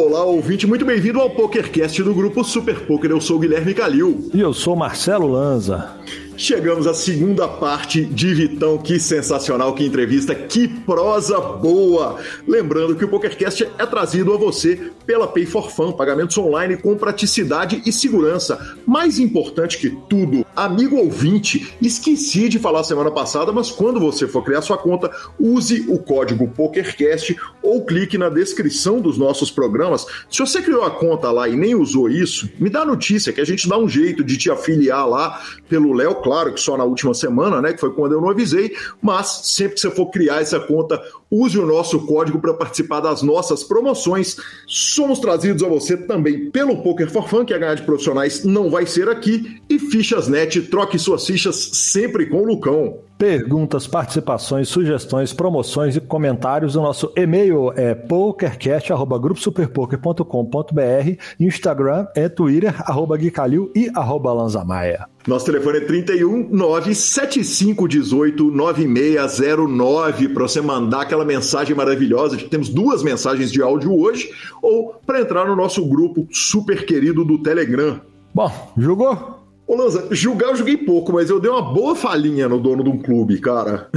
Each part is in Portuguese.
Olá, ouvinte, muito bem-vindo ao PokerCast do grupo Super Poker. Eu sou o Guilherme Calil. E eu sou Marcelo Lanza. Chegamos à segunda parte de Vitão. Que sensacional, que entrevista, que prosa boa! Lembrando que o PokerCast é trazido a você pela Pay for Fun, pagamentos online com praticidade e segurança. Mais importante que tudo, amigo ouvinte, esqueci de falar semana passada, mas quando você for criar sua conta, use o código PokerCast ou clique na descrição dos nossos programas. Se você criou a conta lá e nem usou isso, me dá notícia que a gente dá um jeito de te afiliar lá pelo Léo claro que só na última semana, né? Que foi quando eu não avisei, mas sempre que você for criar essa conta, use o nosso código para participar das nossas promoções. Somos trazidos a você também pelo Poker for Fun, que a ganhar de profissionais não vai ser aqui, e Fichas Net, troque suas fichas sempre com o Lucão. Perguntas, participações, sugestões, promoções e comentários. O nosso e-mail é pokercast.gruposuperpoker.com.br, Instagram é Twitter, arroba Guicalil e arroba Lanzamaia. Nosso telefone é 31 97518 9609 para você mandar aquela mensagem maravilhosa. Temos duas mensagens de áudio hoje, ou para entrar no nosso grupo super querido do Telegram. Bom, jogou? Ô Lanza, julgar eu joguei pouco, mas eu dei uma boa falhinha no dono de um clube, cara.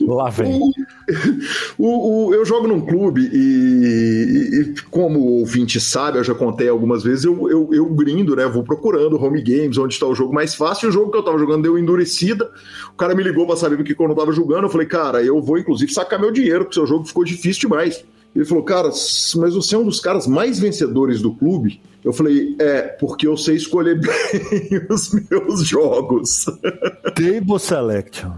Lá vem. O, o, o, eu jogo num clube e, e, como o ouvinte sabe, eu já contei algumas vezes, eu, eu, eu grindo, né? Vou procurando home games, onde está o jogo mais fácil. E o jogo que eu tava jogando deu endurecida. O cara me ligou pra saber o que eu não tava jogando. Eu falei, cara, eu vou inclusive sacar meu dinheiro, porque seu jogo ficou difícil demais. Ele falou, cara, mas você é um dos caras mais vencedores do clube. Eu falei, é, porque eu sei escolher bem os meus jogos. Table Selection.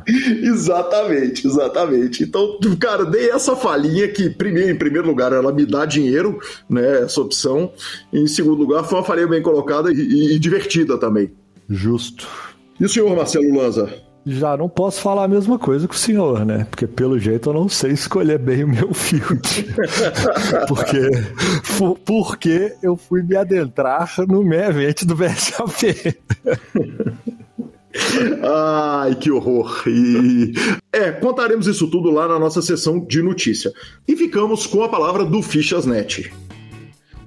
exatamente, exatamente. Então, cara, dei essa falhinha que, primeiro, em primeiro lugar, ela me dá dinheiro, né? Essa opção. Em segundo lugar, foi uma falha bem colocada e, e, e divertida também. Justo. E o senhor, Marcelo Lanza? Já não posso falar a mesma coisa que o senhor, né? Porque pelo jeito eu não sei escolher bem o meu field. porque, porque eu fui me adentrar no meio evento do BSAP. Ai, que horror! E... É, contaremos isso tudo lá na nossa sessão de notícia. E ficamos com a palavra do Fichasnet.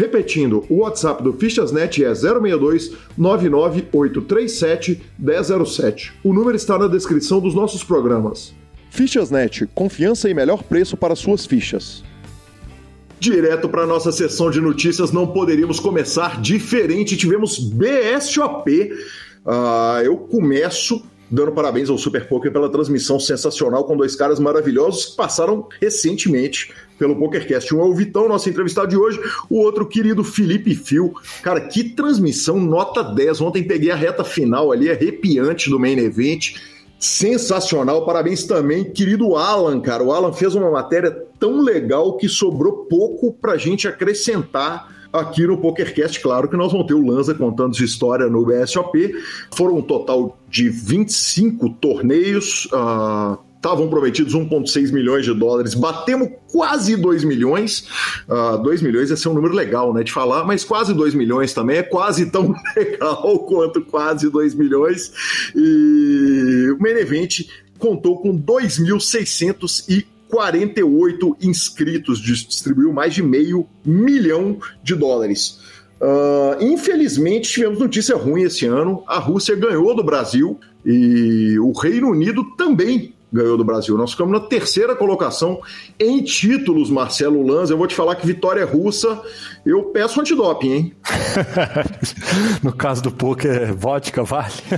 Repetindo, o WhatsApp do Fichasnet é 062 99837 1007. O número está na descrição dos nossos programas. Fichasnet, confiança e melhor preço para suas fichas. Direto para nossa sessão de notícias, não poderíamos começar diferente. Tivemos BSOP. Uh, eu começo dando parabéns ao Super Poker pela transmissão sensacional com dois caras maravilhosos que passaram recentemente pelo PokerCast. Um é o Vitão, nosso entrevistado de hoje, o outro querido Felipe Fio. Cara, que transmissão nota 10. Ontem peguei a reta final ali, arrepiante do Main Event. Sensacional, parabéns também, querido Alan, cara. O Alan fez uma matéria tão legal que sobrou pouco pra gente acrescentar aqui no PokerCast. Claro que nós vamos ter o Lanza contando sua história no BSOP. Foram um total de 25 torneios. Estavam prometidos 1,6 milhões de dólares, batemos quase 2 milhões. Uh, 2 milhões ia ser um número legal, né, de falar, mas quase 2 milhões também é quase tão legal quanto quase 2 milhões. E o Main Event contou com 2.600 48 inscritos, distribuiu mais de meio milhão de dólares. Uh, infelizmente, tivemos notícia ruim esse ano. A Rússia ganhou do Brasil e o Reino Unido também ganhou do Brasil. Nós ficamos na terceira colocação em títulos, Marcelo Lanza. Eu vou te falar que vitória russa, eu peço antidoping, hein? no caso do poker, vodka vale?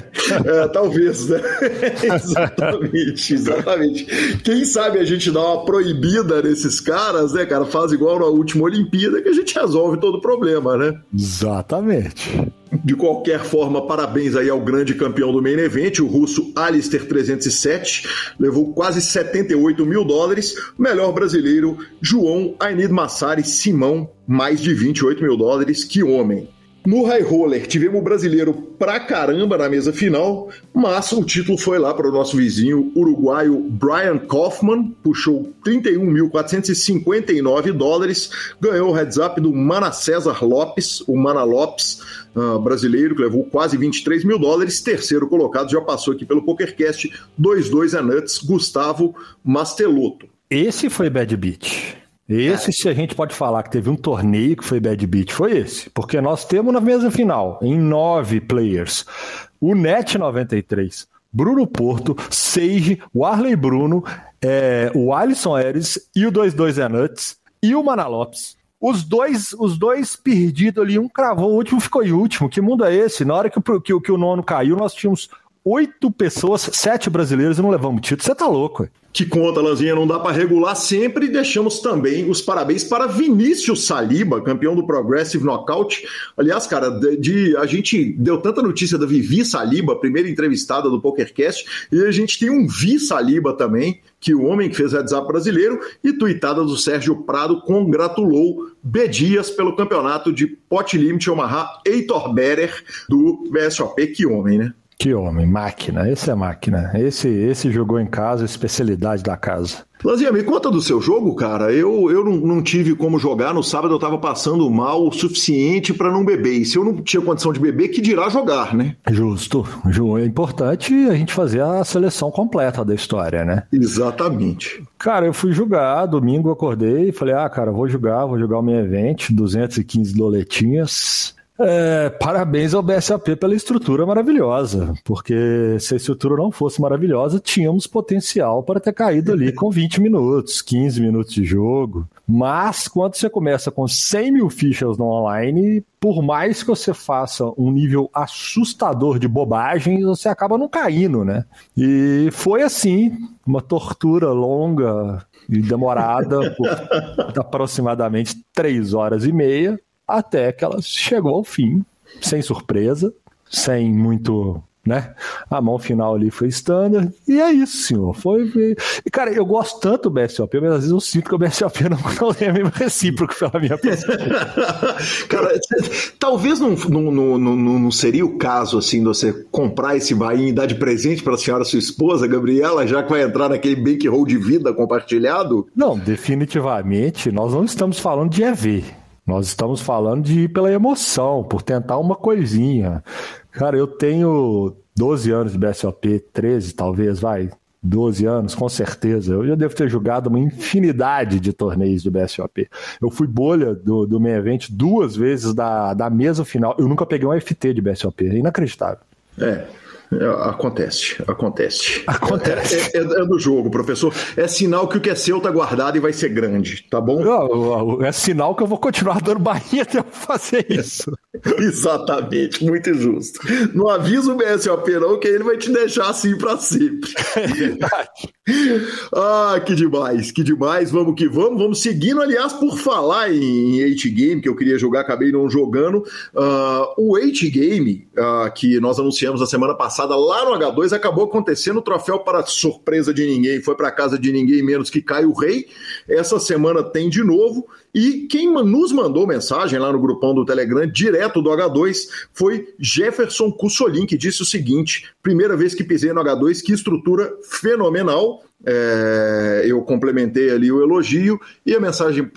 é, talvez, né? exatamente, exatamente. Quem sabe a gente dá uma proibida nesses caras, né, cara? Faz igual na última Olimpíada que a gente resolve todo o problema, né? Exatamente. De qualquer forma, parabéns aí ao grande campeão do main event, o russo Alistair 307, levou quase 78 mil dólares. Melhor brasileiro, João Ainid Massari Simão, mais de 28 mil dólares. Que homem! No High Roller, tivemos o brasileiro pra caramba na mesa final, mas o título foi lá para o nosso vizinho uruguaio Brian Kaufman, puxou 31.459 dólares, ganhou o heads up do Mana César Lopes, o Mana Lopes, uh, brasileiro, que levou quase 23 mil dólares, terceiro colocado, já passou aqui pelo PokerCast, 2-2 a Nuts, Gustavo Mastelotto. Esse foi Bad Beat. Esse, é. se a gente pode falar que teve um torneio que foi bad beat, foi esse. Porque nós temos na mesa final, em nove players, o Net 93, Bruno Porto, Sage, o Arley Bruno, é, o Alisson Ares e o 22 Nuts e o Mana Lopes. Os dois, os dois perdidos ali, um cravou, o último ficou em último. Que mundo é esse? Na hora que o, que, que o nono caiu, nós tínhamos oito pessoas, sete brasileiros e não levamos título. Você tá louco. Que conta, Lanzinha, não dá para regular sempre. E deixamos também os parabéns para Vinícius Saliba, campeão do Progressive Knockout. Aliás, cara, de, de, a gente deu tanta notícia da Vivi Saliba, primeira entrevistada do PokerCast, e a gente tem um Vi Saliba também, que o homem que fez up brasileiro, e tuitada do Sérgio Prado congratulou B. Dias pelo campeonato de Pot Limit Omaha Heitor Berer do BSOP. Que homem, né? Que homem, máquina, esse é máquina. Esse, esse jogou em casa, especialidade da casa. Lazinha, me conta do seu jogo, cara. Eu, eu não, não tive como jogar. No sábado eu tava passando mal o suficiente para não beber. E se eu não tinha condição de beber, que dirá jogar, né? Justo. É importante a gente fazer a seleção completa da história, né? Exatamente. Cara, eu fui jogar. Domingo eu acordei e falei: ah, cara, vou jogar, vou jogar o meu evento, 215 doletinhas. É, parabéns ao BSAP pela estrutura maravilhosa, porque se a estrutura não fosse maravilhosa, tínhamos potencial para ter caído ali com 20 minutos, 15 minutos de jogo. Mas quando você começa com 100 mil fichas no online, por mais que você faça um nível assustador de bobagem, você acaba não caindo, né? E foi assim, uma tortura longa e demorada por aproximadamente três horas e meia até que ela chegou ao fim, sem surpresa, sem muito né? A mão final ali foi standard. E é isso, senhor. Foi. E, cara, eu gosto tanto do BSOP, mas às vezes eu sinto que o BSOP não, não é mesmo recíproco pela minha pessoa. cara, talvez não, não, não, não, seria o caso, assim, de você comprar esse bainho e dar de presente para a senhora sua esposa, Gabriela, já que vai entrar naquele bankroll de vida compartilhado? Não, definitivamente, nós não estamos falando de EV. Nós estamos falando de ir pela emoção, por tentar uma coisinha. Cara, eu tenho 12 anos de BSOP, 13 talvez, vai. 12 anos, com certeza. Eu já devo ter jogado uma infinidade de torneios de BSOP. Eu fui bolha do, do main event duas vezes da, da mesa final. Eu nunca peguei um FT de BSOP. É inacreditável. É, acontece, acontece. Acontece. É, é, é, do jogo, professor. É sinal que o que é seu tá guardado e vai ser grande, tá bom? é sinal que eu vou continuar dando barrinha até eu fazer isso. Exatamente, muito justo. Não avisa o BSOP não, que ele vai te deixar assim para sempre. É verdade. ah, que demais, que demais. Vamos que vamos. Vamos seguindo, aliás, por falar em 8 Game, que eu queria jogar, acabei não jogando. Uh, o 8 Game, uh, que nós anunciamos na semana passada lá no H2, acabou acontecendo o troféu para surpresa de ninguém. Foi para casa de ninguém menos que Caio Rei. Essa semana tem de novo. E quem nos mandou mensagem lá no grupão do Telegram, direto do H2, foi Jefferson Cussolin, que disse o seguinte: primeira vez que pisei no H2, que estrutura fenomenal. É, eu complementei ali o elogio e a mensagem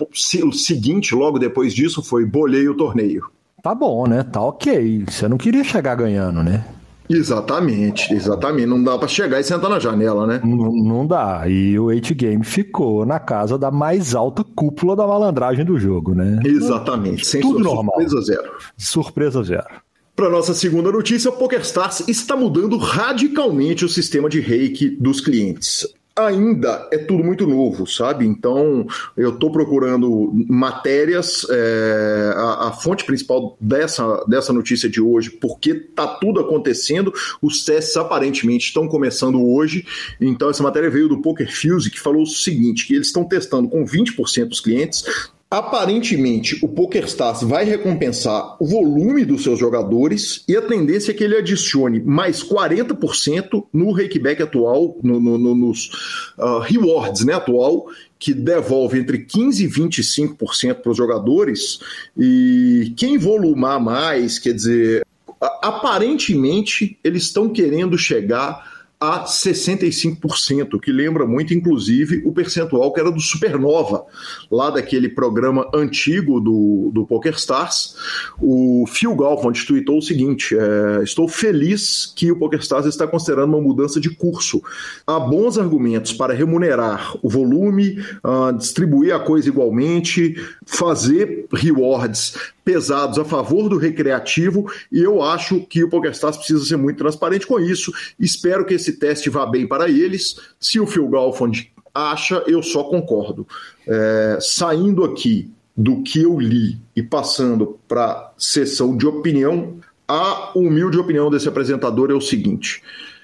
seguinte, logo depois disso, foi bolei o torneio. Tá bom, né? Tá ok. Você não queria chegar ganhando, né? Exatamente, exatamente. Não dá para chegar e sentar na janela, né? Não, não dá. E o 8 Game ficou na casa da mais alta cúpula da malandragem do jogo, né? Exatamente. Sem Tudo normal. Surpresa zero. Surpresa zero. Para nossa segunda notícia, o PokerStars está mudando radicalmente o sistema de reiki dos clientes ainda é tudo muito novo, sabe? Então eu estou procurando matérias, é, a, a, fonte principal dessa, dessa notícia de hoje, porque tá tudo acontecendo, os testes aparentemente estão começando hoje. Então essa matéria veio do Poker Fuse que falou o seguinte: que eles estão testando com 20% dos clientes Aparentemente, o PokerStars vai recompensar o volume dos seus jogadores e a tendência é que ele adicione mais 40% no rakeback atual, no, no, no, nos uh, rewards né, atual, que devolve entre 15% e 25% para os jogadores. E quem volumar mais, quer dizer, aparentemente eles estão querendo chegar a 65%, que lembra muito, inclusive, o percentual que era do Supernova, lá daquele programa antigo do, do PokerStars. O Phil Galfond tweetou o seguinte: é, Estou feliz que o PokerStars está considerando uma mudança de curso. Há bons argumentos para remunerar o volume, uh, distribuir a coisa igualmente, fazer rewards pesados a favor do recreativo e eu acho que o PokerStars precisa ser muito transparente com isso. Espero que esse teste vá bem para eles. Se o Phil Galfond acha, eu só concordo. É, saindo aqui do que eu li e passando para sessão de opinião, a humilde opinião desse apresentador é o seguinte.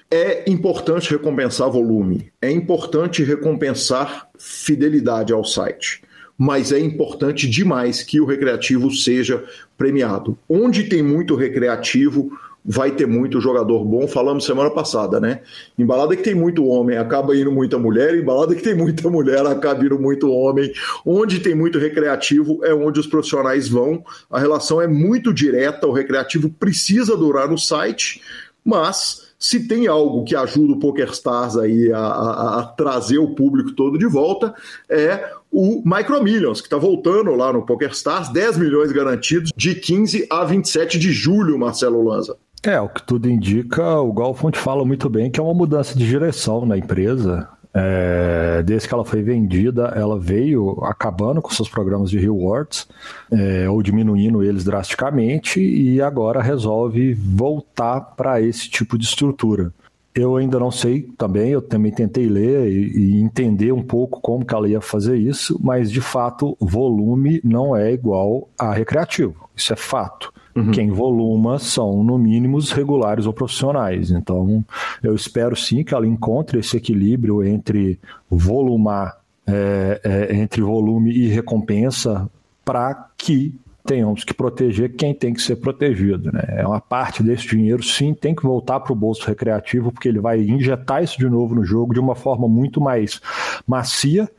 É importante recompensar volume, é importante recompensar fidelidade ao site mas é importante demais que o recreativo seja premiado. Onde tem muito recreativo, vai ter muito jogador bom. Falamos semana passada, né? Embalada que tem muito homem, acaba indo muita mulher. Embalada que tem muita mulher, acaba indo muito homem. Onde tem muito recreativo é onde os profissionais vão. A relação é muito direta. O recreativo precisa durar no site, mas se tem algo que ajuda o PokerStars aí a, a, a trazer o público todo de volta, é o Micro Millions, que está voltando lá no PokerStars, 10 milhões garantidos de 15 a 27 de julho, Marcelo Lanza. É, o que tudo indica, o Galfond fala muito bem que é uma mudança de direção na empresa. É, desde que ela foi vendida, ela veio acabando com seus programas de rewards, é, ou diminuindo eles drasticamente, e agora resolve voltar para esse tipo de estrutura. Eu ainda não sei também, eu também tentei ler e, e, entender um pouco como que ela ia fazer isso, mas de fato, volume não é igual a recreativo. Isso é fato. Uhum. Quem voluma são, no mínimo, os regulares ou profissionais. Então, eu espero sim que ela encontre esse equilíbrio entre volumar, é, é, entre volume e recompensa, para que tenhamos que proteger quem tem que ser protegido. Né? É uma parte desse dinheiro, sim, tem que voltar para o bolso recreativo, porque ele vai injetar isso de novo no jogo de uma forma muito mais macia,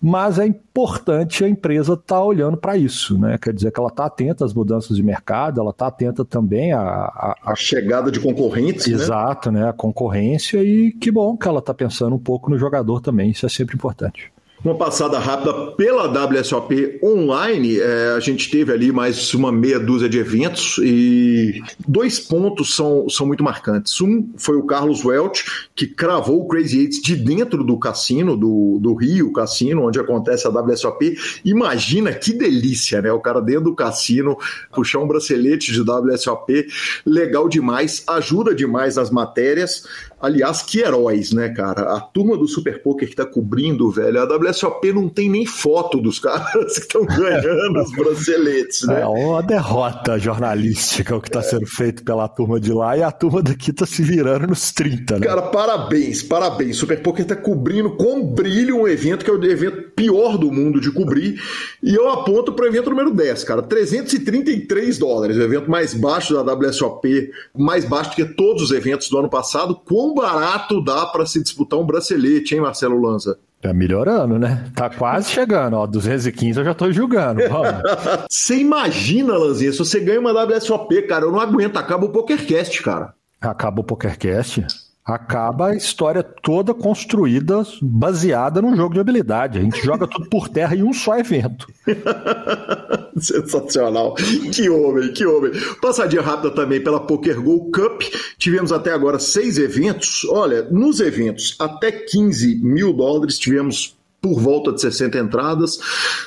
mas é importante a empresa estar tá olhando para isso. Né? Quer dizer que ela está atenta às mudanças de mercado, ela está atenta também à, à, à... chegada de concorrentes. Né? Exato, né? né? a concorrência, e que bom que ela está pensando um pouco no jogador também, isso é sempre importante. Uma passada rápida pela WSOP online, é, a gente teve ali mais uma meia dúzia de eventos e dois pontos são, são muito marcantes. Um foi o Carlos Welch, que cravou o Crazy Eights de dentro do cassino, do, do Rio Cassino, onde acontece a WSOP. Imagina que delícia, né? O cara dentro do cassino puxar um bracelete de WSOP, legal demais, ajuda demais nas matérias. Aliás, que heróis, né, cara? A turma do Super Poker que tá cobrindo, velho, a WSOP não tem nem foto dos caras que estão ganhando os braceletes, né? É uma derrota jornalística o que tá é. sendo feito pela turma de lá e a turma daqui tá se virando nos 30, né? Cara, parabéns, parabéns. Super Poker tá cobrindo com brilho um evento que é o evento pior do mundo de cobrir. E eu aponto pro evento número 10, cara. 333 dólares, o evento mais baixo da WSOP, mais baixo do que todos os eventos do ano passado. Com quão barato dá para se disputar um bracelete, hein, Marcelo Lanza? Tá melhorando, né? Tá quase chegando, ó. 215 eu já tô julgando. você imagina, Lanzinha, se você ganha uma WSOP, cara, eu não aguento. Acaba o PokerCast, cara. Acaba o PokerCast? Acaba a história toda construída baseada num jogo de habilidade. A gente joga tudo por terra em um só evento. Sensacional. Que homem, que homem. Passadinha rápida também pela Poker Go Cup. Tivemos até agora seis eventos. Olha, nos eventos até 15 mil dólares tivemos por volta de 60 entradas.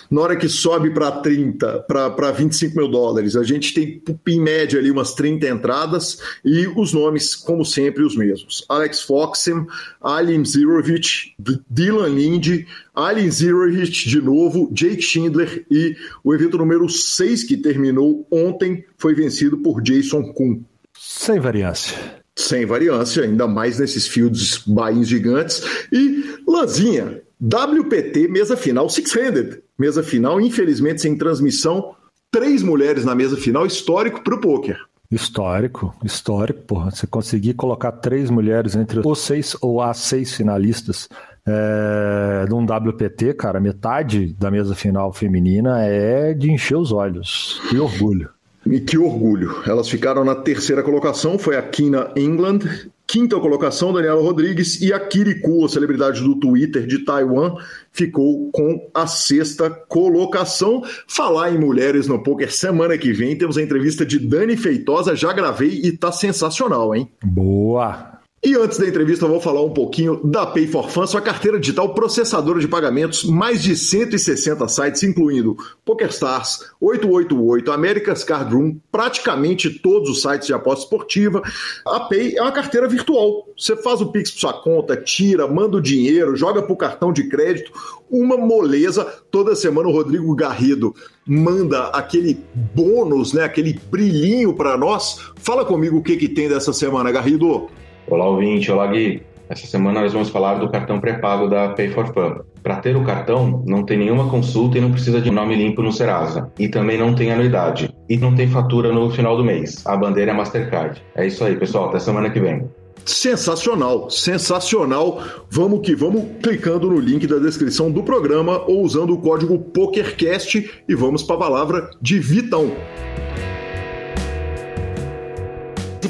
Na hora que sobe para 30, para 25 mil dólares, a gente tem em média ali umas 30 entradas e os nomes, como sempre, os mesmos. Alex Foxem, Alim Zirovich, Dylan Lindy, Alien Zirovich de novo, Jake Schindler e o evento número 6 que terminou ontem foi vencido por Jason Kuhn. Sem variância. Sem variância, ainda mais nesses fields bains gigantes. E Lanzinha, WPT, mesa final, six-handed, mesa final, infelizmente sem transmissão, três mulheres na mesa final, histórico para o poker. Histórico, histórico, porra. Você conseguir colocar três mulheres entre os seis ou as seis finalistas é, num WPT, cara, metade da mesa final feminina é de encher os olhos. Que orgulho. E que orgulho. Elas ficaram na terceira colocação, foi a Kina England. Quinta colocação, Daniela Rodrigues. E a Kirikou, a celebridade do Twitter de Taiwan, ficou com a sexta colocação. Falar em mulheres no poker, semana que vem temos a entrevista de Dani Feitosa. Já gravei e tá sensacional, hein? Boa! E antes da entrevista, eu vou falar um pouquinho da Pay for Fun, sua carteira digital processadora de pagamentos, mais de 160 sites, incluindo PokerStars, 888, America's Card Room, praticamente todos os sites de aposta esportiva. A Pay é uma carteira virtual. Você faz o Pix para sua conta, tira, manda o dinheiro, joga para o cartão de crédito, uma moleza. Toda semana o Rodrigo Garrido manda aquele bônus, né, aquele brilhinho para nós. Fala comigo o que, que tem dessa semana, Garrido. Olá, ouvinte. Olá, Gui. Essa semana nós vamos falar do cartão pré-pago da Pay for Fun. Para ter o cartão, não tem nenhuma consulta e não precisa de nome limpo no Serasa. E também não tem anuidade. E não tem fatura no final do mês. A bandeira é Mastercard. É isso aí, pessoal. Até semana que vem. Sensacional, sensacional. Vamos que vamos clicando no link da descrição do programa ou usando o código PokerCast e vamos para a palavra de Vitão.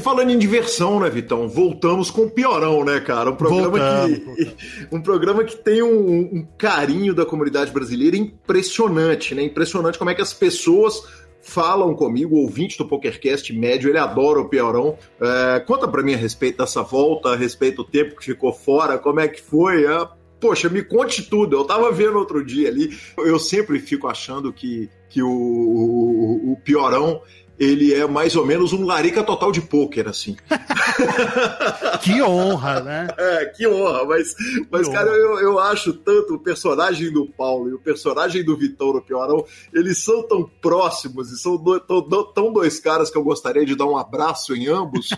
Falando em diversão, né, Vitão? Voltamos com o Piorão, né, cara? Um programa, que, um programa que tem um, um carinho da comunidade brasileira impressionante, né? Impressionante como é que as pessoas falam comigo, ouvinte do PokerCast médio, ele adora o Piorão. É, conta para mim a respeito dessa volta, a respeito do tempo que ficou fora, como é que foi, é, Poxa, me conte tudo. Eu tava vendo outro dia ali. Eu sempre fico achando que, que o, o, o Piorão ele é mais ou menos um larica total de pôquer, assim. que honra, né? É, que honra, mas, mas cara, Eu, eu acho tanto o personagem do Paulo e o personagem do Vitão no Piorão, eles são tão próximos e são do, tão, tão dois caras que eu gostaria de dar um abraço em ambos.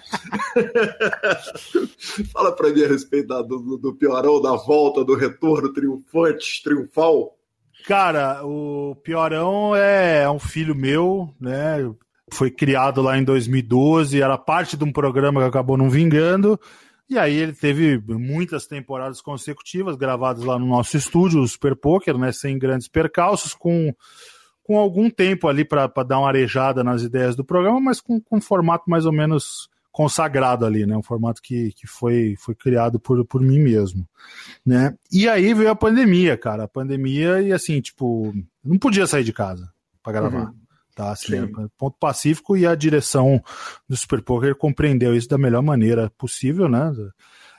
Fala pra mim a respeito da, do, do Piorão, da volta, do retorno triunfante, triunfal. Cara, o Piorão é um filho meu, né? Foi criado lá em 2012, era parte de um programa que acabou não vingando. E aí ele teve muitas temporadas consecutivas gravadas lá no nosso estúdio, o Super Poker, né, sem grandes percalços, com, com algum tempo ali para dar uma arejada nas ideias do programa, mas com, com um formato mais ou menos consagrado ali, né, um formato que, que foi, foi criado por, por mim mesmo, né. E aí veio a pandemia, cara, a pandemia e assim, tipo, não podia sair de casa para gravar. Uhum. Tá, assim, é ponto pacífico e a direção do Super Poker compreendeu isso da melhor maneira possível, né?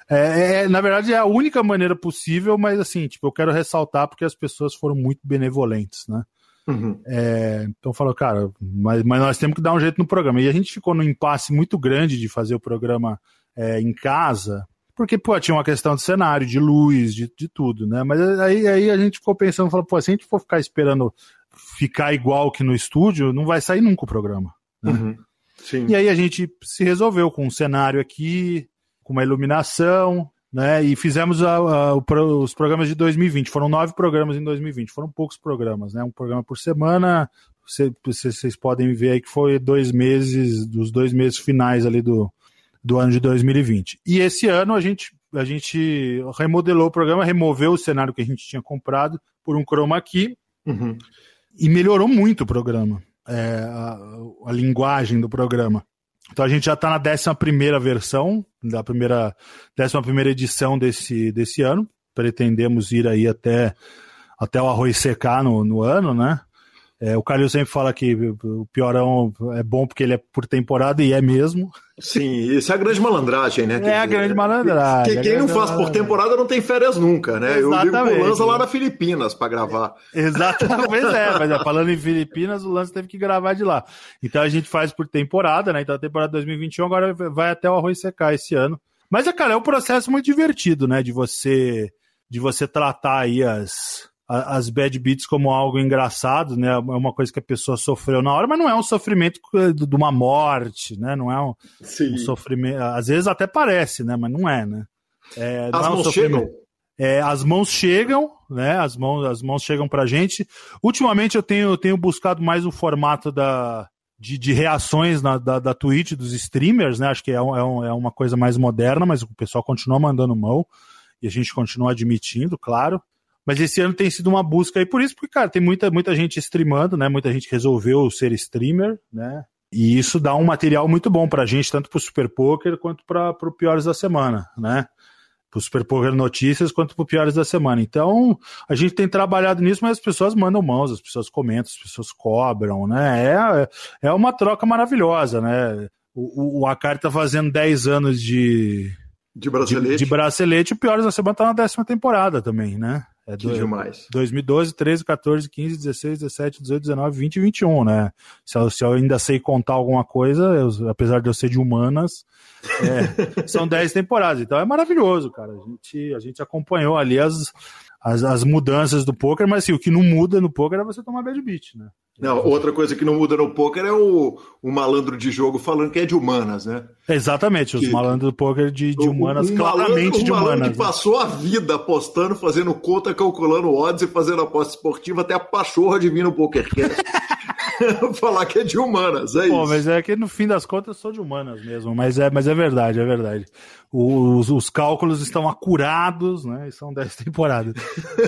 É, é, na verdade, é a única maneira possível, mas assim, tipo, eu quero ressaltar porque as pessoas foram muito benevolentes, né? Uhum. É, então falou, cara, mas, mas nós temos que dar um jeito no programa. E a gente ficou num impasse muito grande de fazer o programa é, em casa, porque, pô, tinha uma questão de cenário, de luz, de, de tudo, né? Mas aí, aí a gente ficou pensando, falou, pô, se a gente for ficar esperando ficar igual que no estúdio, não vai sair nunca o programa. Né? Uhum. E aí a gente se resolveu com um cenário aqui, com uma iluminação, né? E fizemos a, a, os programas de 2020. Foram nove programas em 2020. Foram poucos programas, né? Um programa por semana. Vocês podem ver aí que foi dois meses, dos dois meses finais ali do, do ano de 2020. E esse ano a gente, a gente remodelou o programa, removeu o cenário que a gente tinha comprado por um chroma key. Uhum e melhorou muito o programa, é, a, a, linguagem do programa. Então a gente já está na 11 versão, da primeira, 11 edição desse, desse ano. Pretendemos ir aí até, até o arroz secar no, no ano, né? É, o Calil sempre fala que o Piorão é bom porque ele é por temporada e é mesmo. Sim, isso é a grande malandragem, né? É Quer a grande malandragem. Que, quem não faz por temporada não tem férias nunca, né? Exatamente. Eu ligo o Lanza lá na Filipinas para gravar. Exatamente, pois é, mas é, falando em Filipinas, o Lanza teve que gravar de lá. Então a gente faz por temporada, né? Então a temporada 2021 agora vai até o arroz secar esse ano. Mas, é, cara, é um processo muito divertido, né? De você, de você tratar aí as as bad beats como algo engraçado, né? É uma coisa que a pessoa sofreu na hora, mas não é um sofrimento de uma morte, né? Não é um, um sofrimento. Às vezes até parece, né? Mas não é, né? É, não As é um. Chegam. É, as mãos chegam, né? As mãos, as mãos chegam pra gente. Ultimamente eu tenho, eu tenho buscado mais o formato da, de, de reações na, da, da Twitch dos streamers, né? Acho que é, um, é uma coisa mais moderna, mas o pessoal continua mandando mão e a gente continua admitindo, claro. Mas esse ano tem sido uma busca aí por isso, porque, cara, tem muita, muita gente streamando, né? Muita gente resolveu ser streamer, né? E isso dá um material muito bom pra gente, tanto pro Super Poker quanto para pro Piores da Semana, né? Pro Super Poker Notícias quanto pro Piores da Semana. Então, a gente tem trabalhado nisso, mas as pessoas mandam mãos, as pessoas comentam, as pessoas cobram, né? É, é uma troca maravilhosa, né? O, o Akari tá fazendo 10 anos de, de bracelete. De, de bracelete, o Piores da Semana tá na décima temporada também, né? É que do, demais. 2012, 13, 14, 15, 16, 17, 18, 19, 20 e 21, né? Se eu, se eu ainda sei contar alguma coisa, eu, apesar de eu ser de humanas, é, são 10 temporadas. Então é maravilhoso, cara. A gente, a gente acompanhou ali as, as, as mudanças do poker, mas assim, o que não muda no poker é você tomar bad beat, né? Não, outra coisa que não muda no poker é o, o malandro de jogo falando que é de humanas, né? Exatamente, os que, malandros do poker de, de humanas, um claramente malandro, de humanas. Um malandro que passou a vida apostando, fazendo conta, calculando odds e fazendo aposta esportiva, até a pachorra de vir no PokerCast. falar que é de humanas, é Pô, isso. mas é que no fim das contas eu sou de humanas mesmo, mas é, mas é verdade, é verdade. Os, os cálculos estão acurados, né? E são 10 temporadas.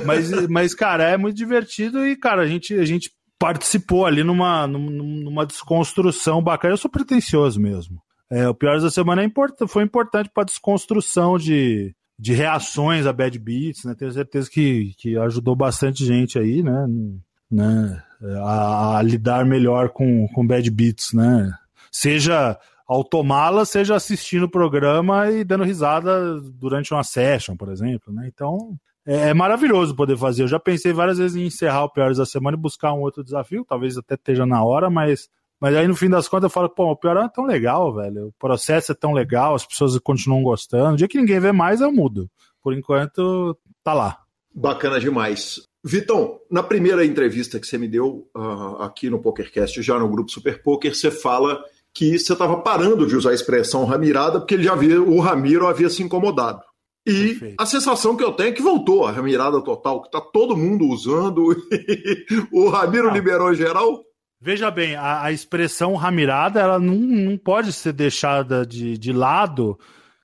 mas, mas, cara, é muito divertido e, cara, a gente, a gente participou ali numa, numa desconstrução bacana. Eu sou pretencioso mesmo. É, o Piores da Semana é import foi importante para a desconstrução de, de reações a bad beats, né? Tenho certeza que, que ajudou bastante gente aí, né? né? A, a lidar melhor com, com bad beats, né? Seja ao tomá-la, seja assistindo o programa e dando risada durante uma session, por exemplo, né? Então, é, é, maravilhoso poder fazer. Eu já pensei várias vezes em encerrar o Piores da Semana e buscar um outro desafio, talvez até esteja na hora, mas, mas aí no fim das contas eu falo, pô, o Pior é tão legal, velho. O processo é tão legal, as pessoas continuam gostando. O dia que ninguém vê mais, eu mudo. Por enquanto, tá lá. Bacana demais. Vitão, na primeira entrevista que você me deu uh, aqui no PokerCast, já no grupo Super Poker, você fala que você estava parando de usar a expressão ramirada porque ele já havia, o Ramiro havia se incomodado. E Perfeito. a sensação que eu tenho é que voltou a mirada total, que está todo mundo usando. o Ramiro não. liberou geral. Veja bem, a, a, expressão ramirada ela não, não pode ser deixada de, de lado,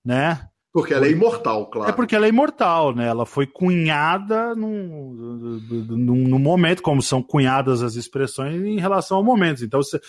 né? Porque ela é imortal, claro. É porque ela é imortal, né? Ela foi cunhada num, num, num momento, como são cunhadas as expressões em relação ao momento. Então, você,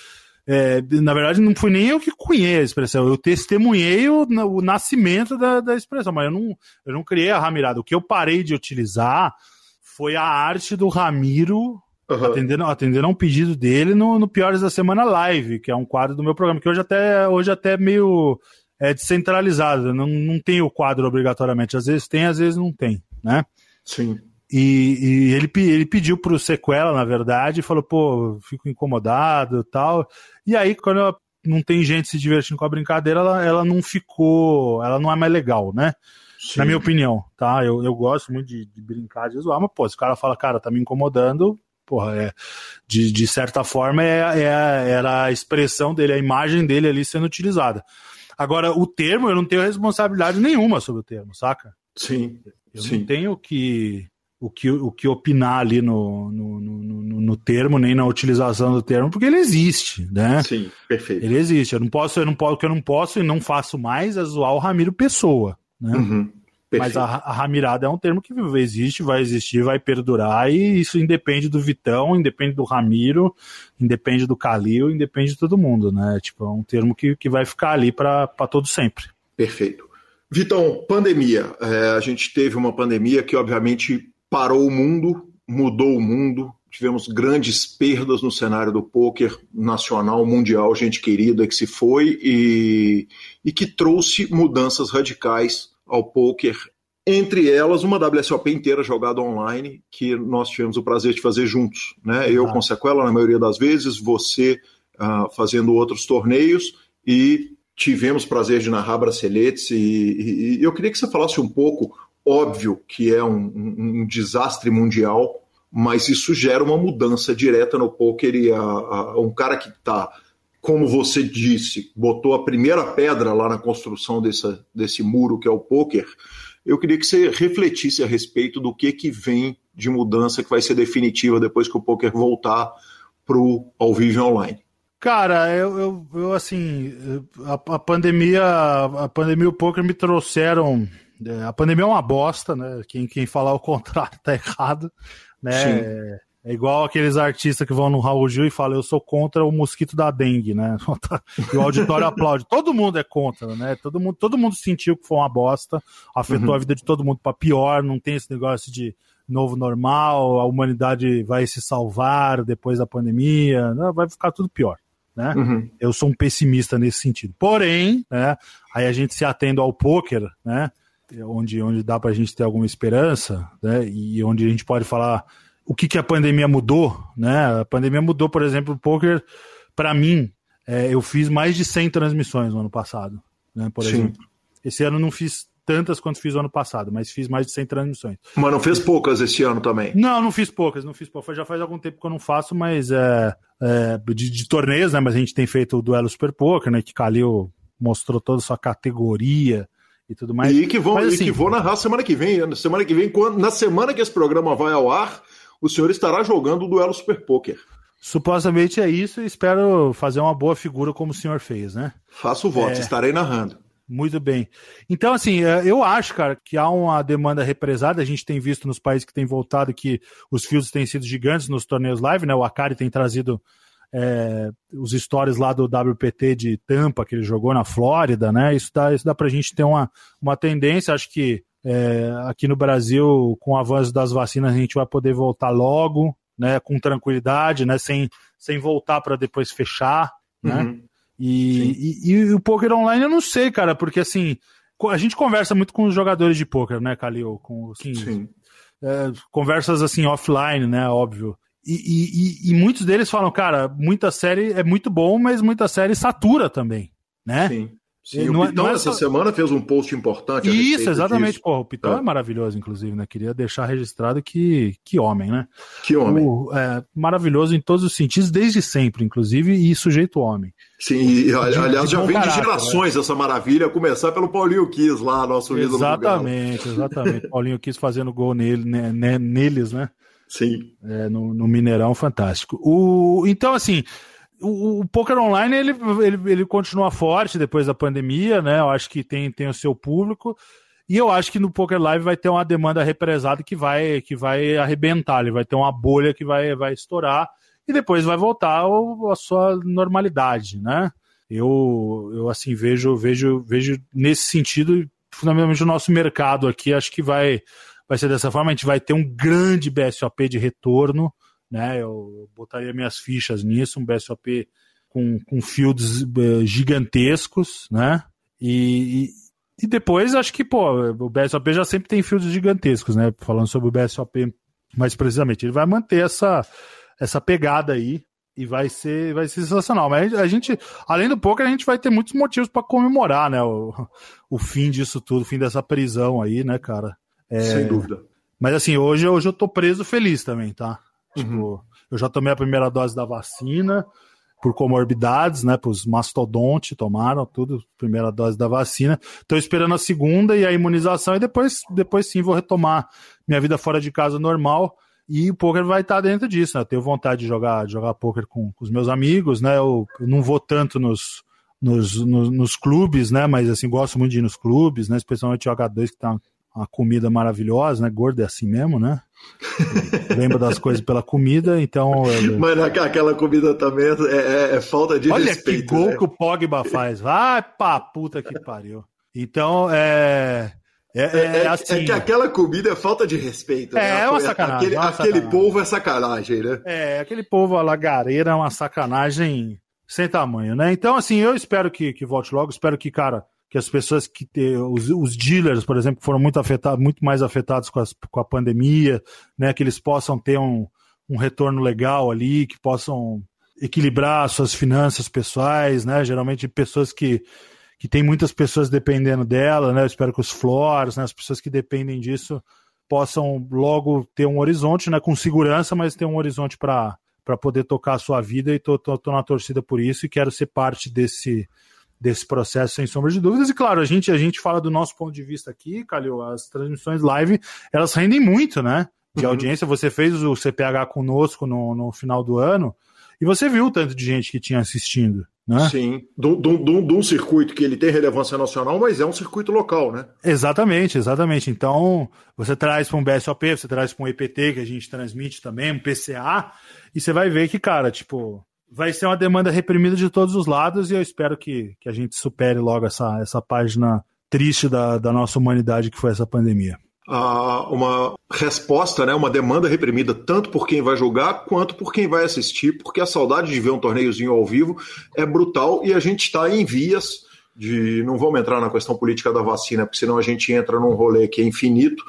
é, na verdade, não fui nem eu que cunhei a expressão, eu testemunhei o, o nascimento da, da, expressão, mas eu não, eu não criei a Ramirada. O que eu parei de utilizar foi a arte do Ramiro Uhum. Atendendo, atendendo a um pedido dele no, no Piores da Semana Live, que é um quadro do meu programa, que hoje até, hoje até meio é, descentralizado, não, não tem o quadro obrigatoriamente. Às vezes tem, às vezes não tem, né? Sim. E, e ele, ele pediu pro sequela, na verdade, e falou, pô, fico incomodado e tal. E aí, quando ela não tem gente se divertindo com a brincadeira, ela, ela não ficou. Ela não é mais legal, né? Sim. Na minha opinião, tá? Eu, eu gosto muito de, de brincar, de zoar, mas, pô, se o cara fala, cara, tá me incomodando, porra, é, de, de certa forma é, é, era a expressão dele, a imagem dele ali sendo utilizada. Agora, o termo, eu não tenho responsabilidade nenhuma sobre o termo, saca? Sim. Eu sim. não tenho que o que, o que opinar ali no, no, no, no, termo, nem na utilização do termo, porque ele existe, né? Sim, perfeito. Ele existe. Eu não posso, eu não posso, o que eu não posso e não faço mais é zoar o Ramiro Pessoa, né? Uhum, Mas a, a, ramirada é um termo que existe, vai existir, vai perdurar, e isso independe do Vitão, independe do Ramiro, independe do Calil, independe de todo mundo, né? Tipo, é um termo que, que vai ficar ali para todo sempre. Perfeito. Vitão, pandemia. É, a gente teve uma pandemia que, obviamente, parou o mundo, mudou o mundo. Tivemos grandes perdas no cenário do poker nacional, mundial, gente querida que se foi e, e que trouxe mudanças radicais ao poker. Entre elas, uma WSOP inteira jogada online, que nós tivemos o prazer de fazer juntos. Né? Eu com sequela, na maioria das vezes, você uh, fazendo outros torneios e tivemos prazer de narrar braceletes. E, e, e eu queria que você falasse um pouco óbvio que é um, um, um desastre mundial, mas isso gera uma mudança direta no poker e a, a, um cara que está, como você disse, botou a primeira pedra lá na construção desse, desse muro que é o poker, eu queria que você refletisse a respeito do que, que vem de mudança que vai ser definitiva depois que o poker voltar para o ao vivo online. Cara, eu, eu, eu assim, a, a, pandemia, a pandemia e o poker me trouxeram. É, a pandemia é uma bosta, né? Quem, quem falar o contrário tá errado, né? Sim. É igual aqueles artistas que vão no Raul Gil e falam, eu sou contra o mosquito da dengue, né? E o auditório aplaude. Todo mundo é contra, né? Todo mundo, todo mundo sentiu que foi uma bosta, afetou uhum. a vida de todo mundo para pior, não tem esse negócio de novo normal, a humanidade vai se salvar depois da pandemia, não, vai ficar tudo pior. Né? Uhum. Eu sou um pessimista nesse sentido. Porém, né, aí a gente se atendo ao poker, né, onde, onde dá para a gente ter alguma esperança, né, e onde a gente pode falar o que, que a pandemia mudou, né? A pandemia mudou, por exemplo, o poker, para mim, é, eu fiz mais de 100 transmissões no ano passado, né? Por Sim. exemplo. Esse ano não fiz tantas quanto fiz no ano passado, mas fiz mais de 100 transmissões. Mas não fez poucas esse ano também? Não, não fiz poucas, não fiz poucas. Já faz algum tempo que eu não faço, mas é, é de, de, torneios, né? Mas a gente tem feito o duelo Super Poker, né? Que Calil mostrou toda a sua categoria e tudo mais. E que vão, mas, assim, e que vou narrar semana que vem. Semana que vem, quando, na semana que esse programa vai ao ar, o senhor estará jogando o duelo Super Poker. Supostamente é isso e espero fazer uma boa figura como o senhor fez, né? Faço voto, é... estarei narrando. Muito bem. Então, assim, é, eu acho, cara, que há uma demanda represada. A gente tem visto nos países que têm voltado que os fios têm sido gigantes nos torneios live, né? O Akari tem trazido é, os stories lá do WPT de Tampa, que ele jogou na Flórida, né? Isso dá, isso dá pra gente ter uma, uma tendência. Acho que é, aqui no Brasil, com o avanço das vacinas, a gente vai poder voltar logo, né, com tranquilidade, né, sem, sem voltar para depois fechar, né? Uhum. E, e, e, o poker online eu não sei, cara, porque assim, a gente conversa muito com os jogadores de poker, né, Calil? Com, assim, é, conversas assim offline, né, óbvio. E, e, muitos deles falam, cara, muita série é muito bom, mas muita série satura também, né? Sim. Sim, não, o é- Pitão é essa só... semana fez um post importante. Isso, exatamente. Pô, o Pitão é. é. maravilhoso, inclusive, né? Queria deixar registrado que, que homem, né? Que homem. O, é, maravilhoso em todos os sentidos, desde sempre, inclusive, e sujeito homem. Sim, e, aliás, de já vem de gerações né? essa maravilha, começar pelo Paulinho Kiss lá, nosso ídolo Exatamente, exatamente. Paulinho Kiss fazendo gol nele, né, né, neles, né? Sim. É, no, no Mineirão, fantástico. O, então, assim, o, o poker online ele, ele, ele continua forte depois da pandemia, né? Eu acho que tem, tem o seu público. E eu acho que no Poker Live vai ter uma demanda represada que vai, que vai arrebentar, ele vai ter uma bolha que vai, vai estourar e depois vai voltar ao, a sua normalidade, né? Eu, eu assim vejo, vejo, vejo nesse sentido, fundamentalmente o nosso mercado aqui, acho que vai, vai ser dessa forma, a gente vai ter um grande BSOP de retorno, né? Eu botaria minhas fichas nisso, um BSOP com, com fields uh, gigantescos, né? E, e, e, depois acho que, pô, o BSOP já sempre tem fields gigantescos, né? Falando sobre o BSOP mais precisamente, ele vai manter essa, essa pegada aí e vai ser, vai ser sensacional. Mas a gente, além do poker, a gente vai ter muitos motivos para comemorar, né? O, o fim disso tudo, o fim dessa prisão aí, né, cara? É, Sem dúvida. Mas assim, hoje, hoje eu tô preso feliz também, tá? Tipo, uhum. eu já tomei a primeira dose da vacina por comorbidades, né? Os mastodonte tomaram tudo, primeira dose da vacina. Estou esperando a segunda e a imunização e depois, depois sim vou retomar minha vida fora de casa normal. E o poker vai estar dentro disso, né? Eu tenho vontade de jogar, de jogar poker com, com os meus amigos, né? Eu, eu não vou tanto nos, nos, nos, nos, clubes, né? Mas assim, gosto muito de ir nos clubes, né? Especialmente o H2 que tá uma comida maravilhosa, né? Gordo é assim mesmo, né? Lembra das coisas pela comida, então. Mas aquela comida também é, é, é falta de Olha respeito. Olha que gol né? que o Pogba faz. Vai pra puta que pariu. Então, é. É, é, é, é assim, é, que aquela comida é falta de respeito. É, né? é uma sacanagem. Aquele, uma aquele sacanagem. povo é sacanagem, né? É, aquele povo lagareira é uma sacanagem sem tamanho, né? Então, assim, eu espero que, que volte logo. Espero que, cara, que as pessoas que os, os dealers, por exemplo, foram muito afetados, muito mais afetados com, as, com a pandemia, né, que eles possam ter um, um retorno legal ali, que possam equilibrar suas finanças pessoais, né? Geralmente pessoas que que tem muitas pessoas dependendo dela, né? Eu espero que os flores, né, as pessoas que dependem disso possam logo ter um horizonte, né, com segurança, mas ter um horizonte para para poder tocar a sua vida e tô, tô, tô na torcida por isso e quero ser parte desse desse processo, sem sombra de dúvidas. E claro, a gente, a gente fala do nosso ponto de vista aqui, Calil, as transmissões live, elas rendem muito, né? De uhum. audiência. Você fez o CPH conosco no, no final do ano e você viu o tanto de gente que tinha assistindo. Né? Sim, de um circuito que ele tem relevância nacional, mas é um circuito local, né? Exatamente, exatamente. Então, você traz para um BSOP, você traz para um EPT que a gente transmite também, um PCA, e você vai ver que, cara, tipo, vai ser uma demanda reprimida de todos os lados e eu espero que, que a gente supere logo essa, essa página triste da, da nossa humanidade que foi essa pandemia. Ah, uma resposta, né, uma demanda reprimida tanto por quem vai jogar quanto por quem vai assistir, porque a saudade de ver um torneiozinho ao vivo é brutal e a gente está em vias de. Não vamos entrar na questão política da vacina, porque senão a gente entra num rolê que é infinito,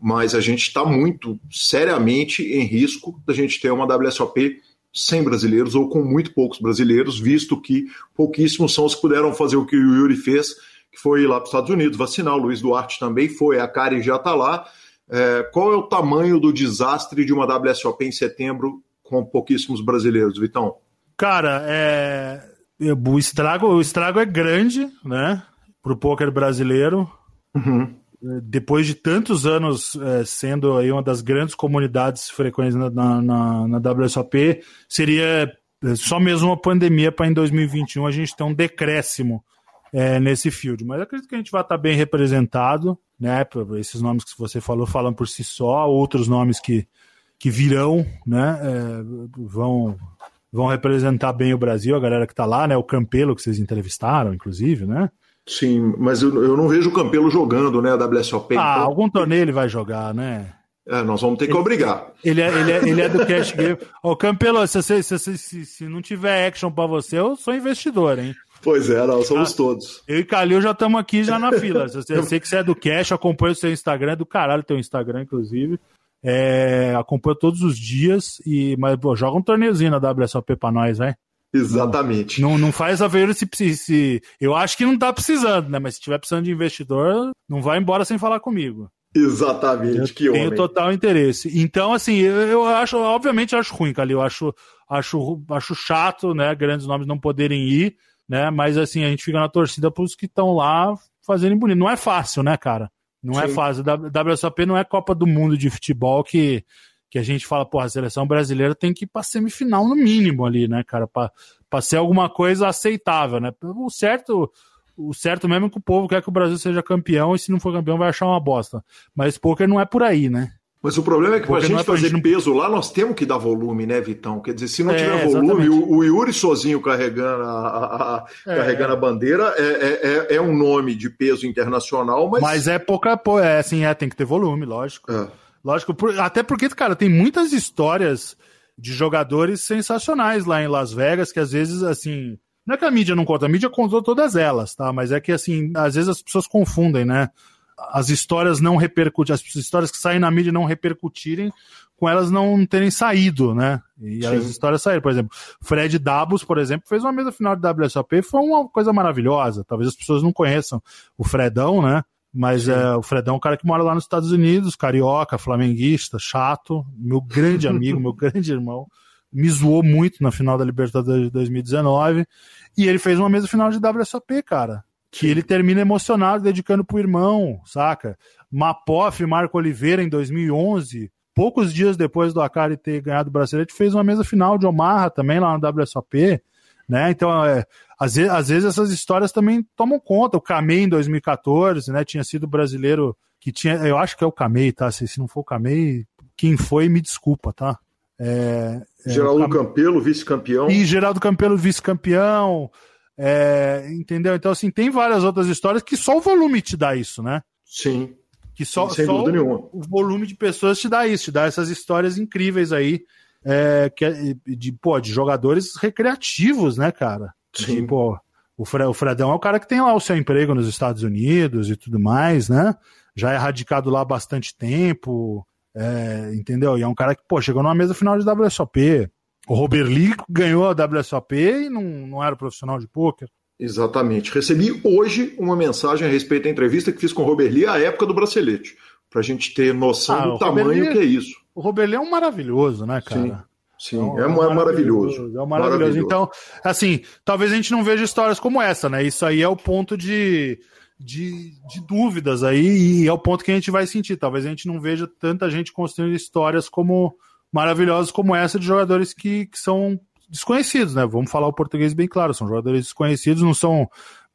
mas a gente está muito seriamente em risco da gente ter uma WSOP sem brasileiros ou com muito poucos brasileiros, visto que pouquíssimos são os que puderam fazer o que o Yuri fez, que foi ir lá para os Estados Unidos vacinar. O Luiz Duarte também foi, a Kari já está lá. É, qual é o tamanho do desastre de uma WSOP em setembro com pouquíssimos brasileiros, Vitão? Cara, é... o, estrago, o estrago é grande, né? Para o poker brasileiro. Uhum depois de tantos anos é, sendo aí uma das grandes comunidades frequentes na, na, na WSOP, seria é, só mesmo uma pandemia para em 2021 a gente ter um decréscimo é, nesse field. Mas acredito que a gente vai estar bem representado, né? Esses nomes que você falou falam por si só, outros nomes que, que virão, né? É, vão, vão representar bem o Brasil, a galera que está lá, né? O Campelo que vocês entrevistaram, inclusive, né? Sim, mas eu, eu não vejo o Campelo jogando, né, a WSOP. Ah, então... algum torneio ele vai jogar, né? É, nós vamos ter que obrigar. Ele é, ele é, ele é do Cash Game. Ô, Campelo, se, se, se, se, se não tiver action para você, eu sou investidor, hein? Pois é, nós somos ah, todos. Eu e Calil já estamos aqui já na fila. Eu sei que você é do Cash, acompanho o seu Instagram, é do caralho teu Instagram, inclusive. É, acompanho todos os dias, e mas pô, joga um torneiozinho na WSOP pra nós, vai. Exatamente. Não, não faz a ver se, se. Eu acho que não tá precisando, né? Mas se tiver precisando de investidor, não vai embora sem falar comigo. Exatamente, eu que tenho total interesse. Então, assim, eu, eu acho, obviamente, eu acho ruim, Cali. Eu acho, acho, acho chato, né? Grandes nomes não poderem ir, né? Mas, assim, a gente fica na torcida pros que estão lá fazendo bonito. Não é fácil, né, cara? Não é Sim. é fácil. WSOP não é Copa do Mundo de futebol que que a gente fala, pô, a seleção brasileira tem que ir para semifinal no mínimo ali, né, cara, para ser alguma coisa aceitável, né? O certo, o certo mesmo é que o povo quer que o Brasil seja campeão e se não for campeão vai achar uma bosta. Mas poker não é por aí, né? Mas o problema é que para a gente é fazer gente... peso lá, nós temos que dar volume, né, Vitão? Quer dizer, se não é, tiver volume, o, o, Yuri sozinho carregando a, a, a é. carregando a bandeira é, é, é, é, um nome de peso internacional, mas. Mas é pouca. É assim, é, tem que ter volume, lógico. É. Lógico, por, até porque, cara, tem muitas histórias de jogadores sensacionais lá em Las Vegas, que às vezes, assim. Não é que a mídia não conta, a mídia contou todas elas, tá? Mas é que, assim, às vezes as pessoas confundem, né? As histórias não repercutem, as histórias que saem na mídia não repercutirem com elas não terem saído, né? E Sim. as histórias saíram. Por exemplo, Fred Dabos, por exemplo, fez uma mesa final de WSOP, foi uma coisa maravilhosa. Talvez as pessoas não conheçam o Fredão, né? Mas é, o Fredão é um cara que mora lá nos Estados Unidos, carioca, flamenguista, chato, meu grande amigo, meu grande irmão. Me zoou muito na final da Libertadores de 2019. E ele fez uma mesa final de WSOP, cara. Que ele termina emocionado, dedicando pro irmão, saca? Mapoff e Marco Oliveira em 2011, poucos dias depois do Akari ter ganhado o Brasileiro, fez uma mesa final de Omarra também lá no WSOP. Né? Então, é, às, vezes, às vezes essas histórias também tomam conta. O Camei em 2014, né? Tinha sido brasileiro que tinha. Eu acho que é o Camei, tá? Se, se não for o Camei, quem foi, me desculpa, tá? É, é, Geraldo Cam... Campelo, vice-campeão. E Geraldo Campelo, vice-campeão. É, entendeu? Então, assim, tem várias outras histórias que só o volume te dá isso, né? Sim. Que só, Sem só o, o volume de pessoas te dá isso, te dá essas histórias incríveis aí é, que é, de, pô, de jogadores recreativos, né, cara? Sim. Pô, o, o Fredão é o cara que tem lá o seu emprego nos Estados Unidos e tudo mais, né? Já é radicado lá há bastante tempo, é, entendeu? E é um cara que, pô, chegou numa mesa final de WSOP. O Robert Lee ganhou a WSOP e não, não era profissional de pôquer. Exatamente. Recebi hoje uma mensagem a respeito da entrevista que fiz com o Robert Lee à época do bracelete, para a gente ter noção ah, do tamanho Lee, que é isso. O Robert Lee é um maravilhoso, né, cara? Sim. Sim, então, é, é, maravilhoso. maravilhoso. É maravilhoso. maravilhoso. Então, assim, talvez a gente não veja histórias como essa, né? Isso aí é o ponto de, de, de, dúvidas aí, e é o ponto que a gente vai sentir. Talvez a gente não veja tanta gente construindo histórias como maravilhosas como essa de jogadores que, que são desconhecidos, né? Vamos falar o português bem claro, são jogadores desconhecidos, não são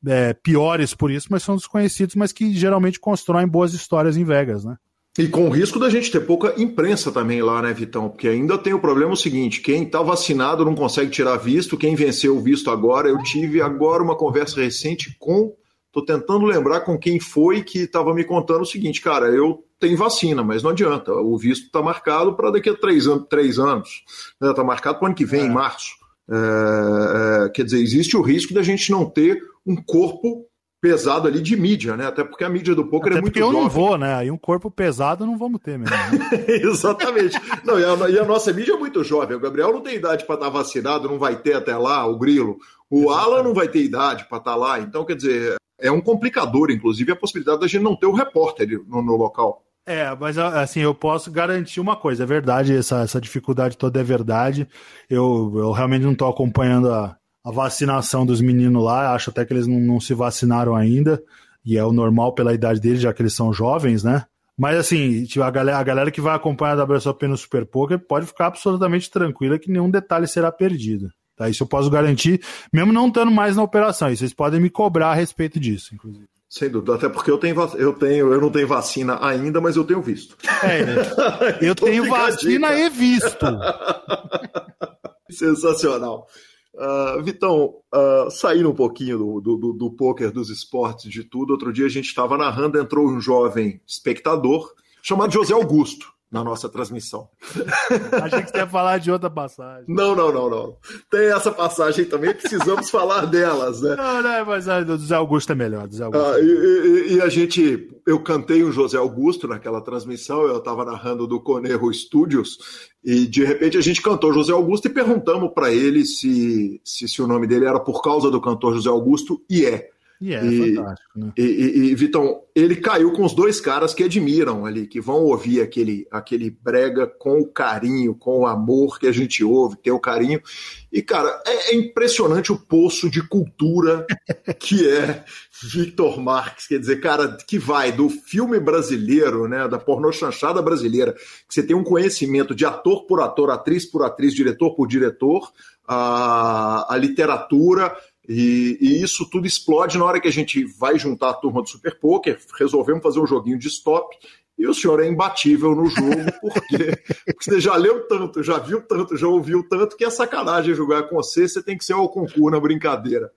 é, piores por isso, mas são desconhecidos, mas que geralmente constroem boas histórias em Vegas, né? E com o risco da gente ter pouca imprensa também lá, né, Vitão? Porque ainda tem o problema o seguinte: quem está vacinado não consegue tirar visto, quem venceu o visto agora. Eu tive agora uma conversa recente com. Tô tentando lembrar com quem foi que estava me contando o seguinte, cara, eu tenho vacina, mas não adianta. O visto está marcado para daqui a três, an três anos. Está né? marcado para o ano que vem, é. em março. É, é, quer dizer, existe o risco da gente não ter um corpo pesado ali de mídia, né? Até porque a mídia do poker Até é muito porque eu não vou, né? Aí um corpo pesado não vamos ter mesmo. Né? Exatamente. Não, e a, e a, nossa mídia é muito jovem. O Gabriel não tem idade para estar vacinado, não vai ter até lá o grilo. O Alan não vai ter idade para estar lá. Então, quer dizer, é um complicador, inclusive, a possibilidade da gente não ter o repórter no, no local. É, mas assim, eu posso garantir uma coisa, é verdade, essa, essa dificuldade toda é verdade. Eu, eu realmente não estou acompanhando a, a vacinação dos meninos lá, acho até que eles não, não se vacinaram ainda, e é o normal pela idade deles, já que eles são jovens, né? Mas assim, tipo, a galera, a galera que vai acompanhar a WSOP no Super Poker pode ficar absolutamente tranquila que nenhum detalhe será perdido. Tá? Isso eu posso garantir, mesmo não estando mais na operação. E vocês podem me cobrar a respeito disso, inclusive. Sem dúvida, até porque eu tenho, eu tenho, eu não tenho vacina ainda, mas eu tenho visto. É, né? eu então tenho vacina e visto. Sensacional. Uh, Vitão, uh, saindo um pouquinho do, do, do poker, dos esportes, de tudo, outro dia a gente estava narrando, entrou um jovem espectador chamado José Augusto na nossa transmissão. Achei que você ia falar de outra passagem. Não, não, não, não. Tem essa passagem também, precisamos falar delas, né? Não, não, mas a do José Augusto é melhor. Augusto. Ah, e, e, e, a gente, eu cantei o José Augusto naquela transmissão, eu estava narrando do Conerro Studios, e de repente a gente cantou José Augusto e perguntamos para ele se, se, se o nome dele era por causa do cantor José Augusto, e é. E é fantástico, né? E, e, e, Vitão, ele caiu com os dois caras que admiram ali, que vão ouvir aquele, aquele brega com o carinho, com o amor que a gente ouve, tem o carinho. E, cara, é, é impressionante o poço de cultura que é Victor Marques. Quer dizer, cara, que vai do filme brasileiro, né, da pornô chanchada brasileira, que você tem um conhecimento de ator por ator, atriz por atriz, diretor por diretor, a, a literatura e, e, isso tudo explode na hora que a gente vai juntar a turma do Super Poker, resolvemos fazer um joguinho de stop, e o senhor é imbatível no jogo, porque, porque você já leu tanto, já viu tanto, já ouviu tanto, que é sacanagem jogar com você, você tem que ser o concurso na brincadeira.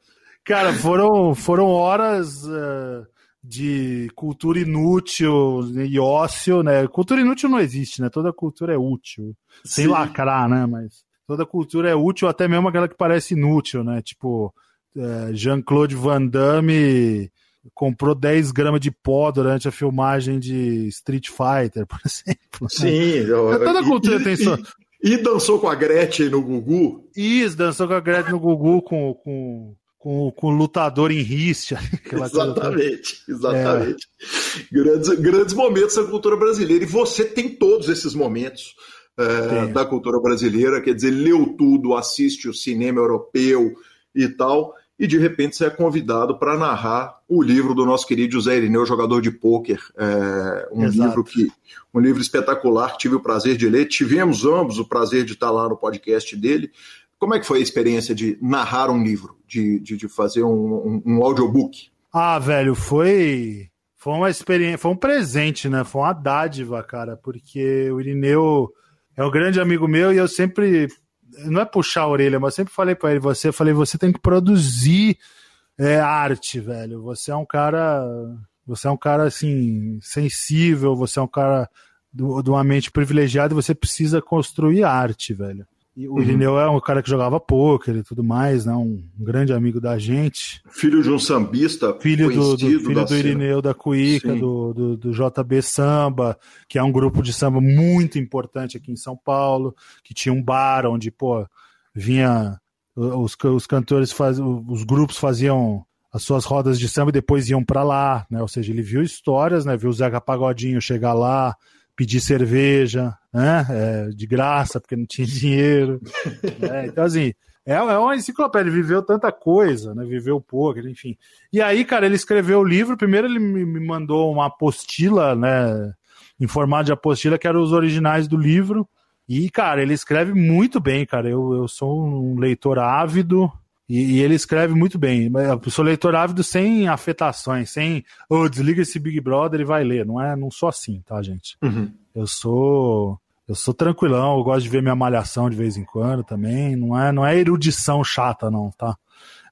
Cara, foram, foram horas uh, de cultura inútil e ócio, né? Cultura inútil não existe, né? Toda cultura é útil. Sem Sim. lacrar, né? Mas toda cultura é útil, até mesmo aquela que parece inútil, né? Tipo, Jean-Claude Van Damme comprou 10 gramas de pó durante a filmagem de Street Fighter, por exemplo. Sim, é toda a cultura e, tem só. E, e, dançou com a Gretchen no Gugu? Isso, dançou com a Gretchen no Gugu com, com, com, com o lutador em Ristia. Exatamente, exatamente. É. Grandes, grandes momentos da cultura brasileira. E você tem todos esses momentos. É, da cultura brasileira, quer dizer, leu tudo, assiste o cinema europeu e tal, e de repente você é convidado para narrar o livro do nosso querido José Irineu, jogador de pôquer. É, um Exato. livro que um livro espetacular que tive o prazer de ler. Tivemos ambos o prazer de estar lá no podcast dele. Como é que foi a experiência de narrar um livro, de, de, de fazer um, um, um audiobook? Ah, velho, foi foi uma experiência, foi um presente, né? Foi uma dádiva, cara, porque o Irineu é um grande amigo meu e eu sempre não é puxar a orelha, mas sempre falei para ele, você, falei, você tem que produzir é, arte, velho. Você é um cara, você é um cara assim sensível, você é um cara de uma mente privilegiada você precisa construir arte, velho. E o uhum. Irineu é um cara que jogava pôquer e tudo mais, né? Um, grande amigo da gente. Filho de um sambista filho do, do Filho do Irineu da Cuíca, do, do, do, JB Samba, que é um grupo de samba muito importante aqui em São Paulo, que tinha um bar onde, pô, vinha... Os, os cantores, faz, os grupos faziam as suas rodas de samba e depois iam para lá, né? Ou seja, ele viu histórias, né? Viu o Zeca Pagodinho chegar lá, pedir cerveja, né? É, de graça, porque não tinha dinheiro. é, então, assim, é, é uma enciclopédia, ele viveu tanta coisa, né? Viveu poker, enfim. E aí, cara, ele escreveu o livro. Primeiro, ele me mandou uma apostila, né? Em formato de apostila, que eram os originais do livro. E, cara, ele escreve muito bem, cara. Eu, eu sou um leitor ávido, e, e, ele escreve muito bem. Eu sou leitor ávido sem afetações, sem oh, desliga esse Big Brother e vai ler. Não é, não sou assim, tá, gente? Uhum. Eu sou eu sou tranquilão, eu gosto de ver minha malhação de vez em quando também. Não é, não é erudição chata, não, tá?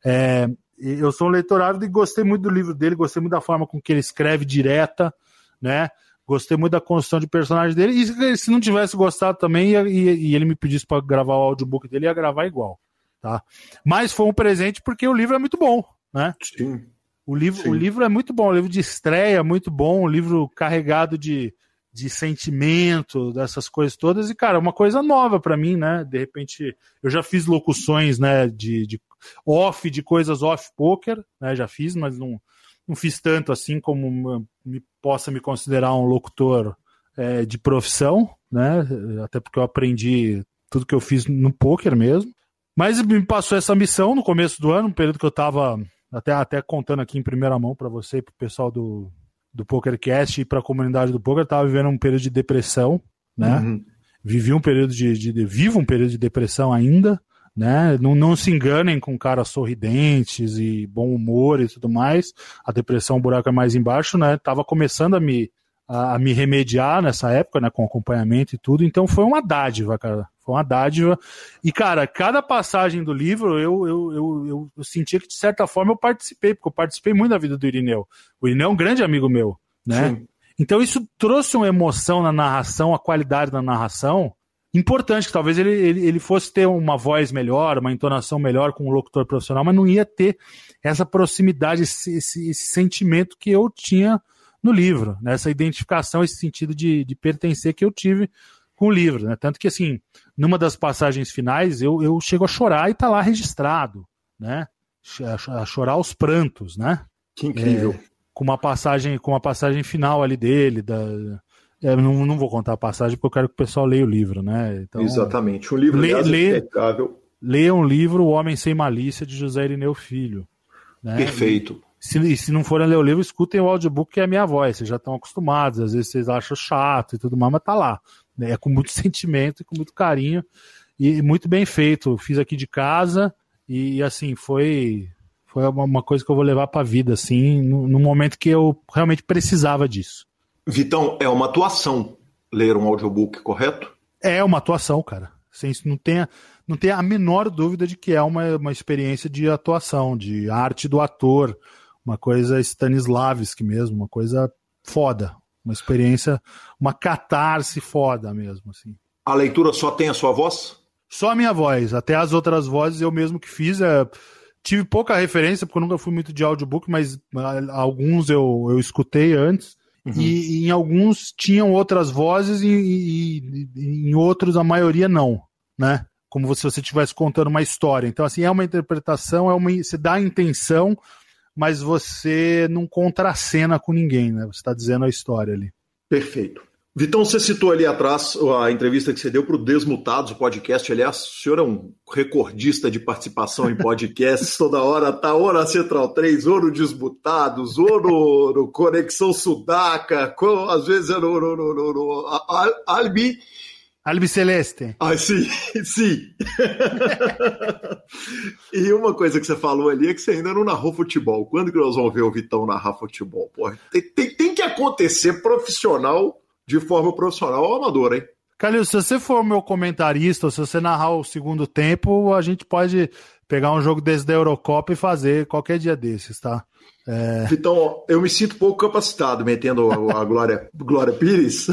É, eu sou um leitor ávido e gostei muito do livro dele, gostei muito da forma com que ele escreve direta, né? Gostei muito da construção de personagem dele. E se não tivesse gostado também, e, e ele me pedisse para gravar o audiobook dele, ia gravar igual, tá? Mas foi um presente porque o livro é muito bom, né? Sim. O livro, Sim. o livro é muito bom, o livro de estreia é muito bom, um livro carregado de, de sentimento, dessas coisas todas. E, cara, é uma coisa nova para mim, né? De repente, eu já fiz locuções, né, de, de off, de coisas off-poker, né? Já fiz, mas não, não fiz tanto assim como me, possa me considerar um locutor é, de profissão, né? Até porque eu aprendi tudo que eu fiz no poker mesmo. Mas me passou essa missão no começo do ano, um período que eu estava até, até contando aqui em primeira mão para você e para o pessoal do, do PokerCast e para a comunidade do poker, estava vivendo um período de depressão, né? Uhum. Vivi um período de, de, de, vivo um período de depressão ainda, né? Não, não se enganem com caras sorridentes e bom humor e tudo mais. A depressão, o buraco é mais embaixo, né? Tava começando a me a, a me remediar nessa época, né? Com acompanhamento e tudo. Então foi uma dádiva, cara. Foi uma dádiva. E, cara, cada passagem do livro eu, eu, eu, eu, eu sentia que, de certa forma, eu participei, porque eu participei muito da vida do Irineu. O Irineu é um grande amigo meu, né? Sim. Então isso trouxe uma emoção na narração, a qualidade da narração importante, que talvez ele, ele, ele fosse ter uma voz melhor, uma entonação melhor com um locutor profissional, mas não ia ter essa proximidade, esse, esse, esse sentimento que eu tinha no livro, né? essa identificação, esse sentido de, de pertencer que eu tive com o livro, né? Tanto que, assim, numa das passagens finais, eu, eu chego a chorar e tá lá registrado, né? A, chorar aos prantos, né? Que incrível. É, com uma passagem, com uma passagem final ali dele, da, é, não, não vou contar a passagem porque eu quero que o pessoal leia o livro, né? Então, Exatamente. Um livro lê, lê, impecável. Leia um livro, O Homem Sem Malícia, de José Irineu Filho. Né? Perfeito. E, se, se não forem ler o livro, escutem o audiobook, que é a minha voz. Vocês já estão acostumados, às vezes vocês acham chato e tudo mais, mas tá lá né? É com muito sentimento e com muito carinho e muito bem feito. Fiz aqui de casa e assim foi foi uma coisa que eu vou levar para a vida assim, no, no, momento que eu realmente precisava disso. Vitão, é uma atuação ler um audiobook, correto? É uma atuação, cara. Sem, não tenha não tenha a menor dúvida de que é uma, uma experiência de atuação, de arte do ator, uma coisa Stanislavski mesmo, uma coisa foda, uma experiência, uma catarse foda mesmo, assim. A leitura só tem a sua voz? Só a minha voz. Até as outras vozes eu mesmo que fiz. É... Tive pouca referência, porque eu nunca fui muito de audiobook, mas alguns eu, eu escutei antes. Uhum. E, e, em alguns tinham outras vozes e, e, e, em outros a maioria não, né? Como se você estivesse contando uma história. Então, assim, é uma interpretação, é uma, você dá a intenção, mas você não contracena com ninguém, né? Você está dizendo a história ali. Perfeito. Vitão, você citou ali atrás a entrevista que você deu para o Desmutados, o podcast. Aliás, o senhor é um recordista de participação em podcasts. Toda hora tá na Central 3, ou no Desmutados, ou no, no Conexão Sudaca, às vezes é no Albi. Albiceleste. Ah, sim, sim. e uma coisa que você falou ali é que você ainda não narrou futebol. Quando que nós vamos ver o Vitão narrar futebol? Porra, tem, tem, tem que acontecer profissional, de forma profissional ou amadora, hein? Calil, se você for meu comentarista, se você narrar o segundo tempo, a gente pode pegar um jogo desse da Eurocopa e fazer qualquer dia desses, tá? É... Então, eu me sinto pouco capacitado metendo a, a Glória, Glória Pires.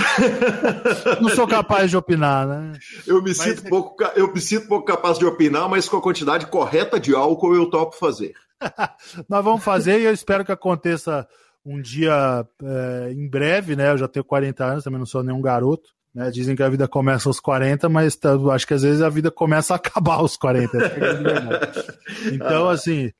Não sou capaz de opinar, né? Eu me, mas... sinto pouco, eu me sinto pouco capaz de opinar, mas com a quantidade correta de álcool eu topo fazer. Nós vamos fazer e eu espero que aconteça um dia é, em breve, né? Eu já tenho 40 anos, também não sou nenhum garoto. Né? Dizem que a vida começa aos 40, mas tá, acho que às vezes a vida começa a acabar aos 40. então, assim,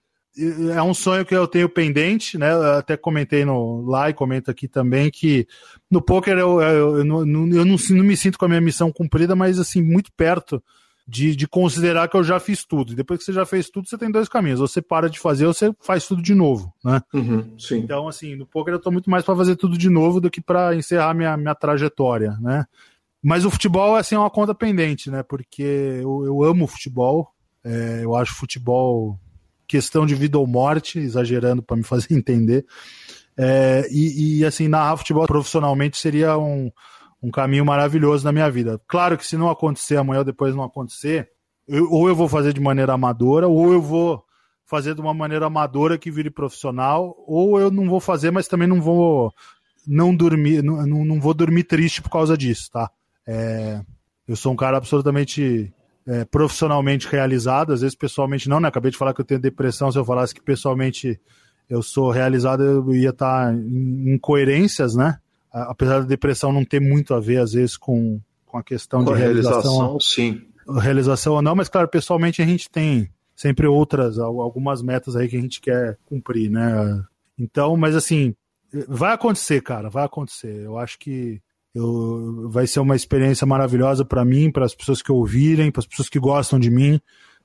é um sonho que eu tenho pendente, né? Eu até comentei no lá e comento aqui também que no poker eu, eu, eu, não, eu não, não, me sinto com a minha missão cumprida, mas assim, muito perto de, de considerar que eu já fiz tudo. E depois que você já fez tudo, você tem dois caminhos. Ou você para de fazer ou você faz tudo de novo, né? Uhum, então, assim, no poker eu tô muito mais para fazer tudo de novo do que para encerrar minha, minha trajetória, né? Mas o futebol assim, é uma conta pendente, né? Porque eu, eu amo futebol. É, eu acho futebol questão de vida ou morte, exagerando para me fazer entender. É, e, e, assim, narrar futebol profissionalmente seria um, um caminho maravilhoso na minha vida. Claro que se não acontecer amanhã ou depois não acontecer, eu, ou eu vou fazer de maneira amadora, ou eu vou fazer de uma maneira amadora que vire profissional, ou eu não vou fazer, mas também não vou não dormir, não, não vou dormir triste por causa disso, tá? É, eu sou um cara absolutamente é, profissionalmente realizado, às vezes pessoalmente não, né? Acabei de falar que eu tenho depressão, se eu falasse que pessoalmente eu sou realizado, eu ia estar em incoerências, né? apesar da depressão não ter muito a ver, às vezes, com, com a questão com de a realização. realização sim. Realização ou não, mas claro, pessoalmente a gente tem sempre outras, algumas metas aí que a gente quer cumprir, né? Então, mas assim, vai acontecer, cara, vai acontecer. Eu acho que eu, vai ser uma experiência maravilhosa para mim, para as pessoas que ouvirem, para as pessoas que gostam de mim,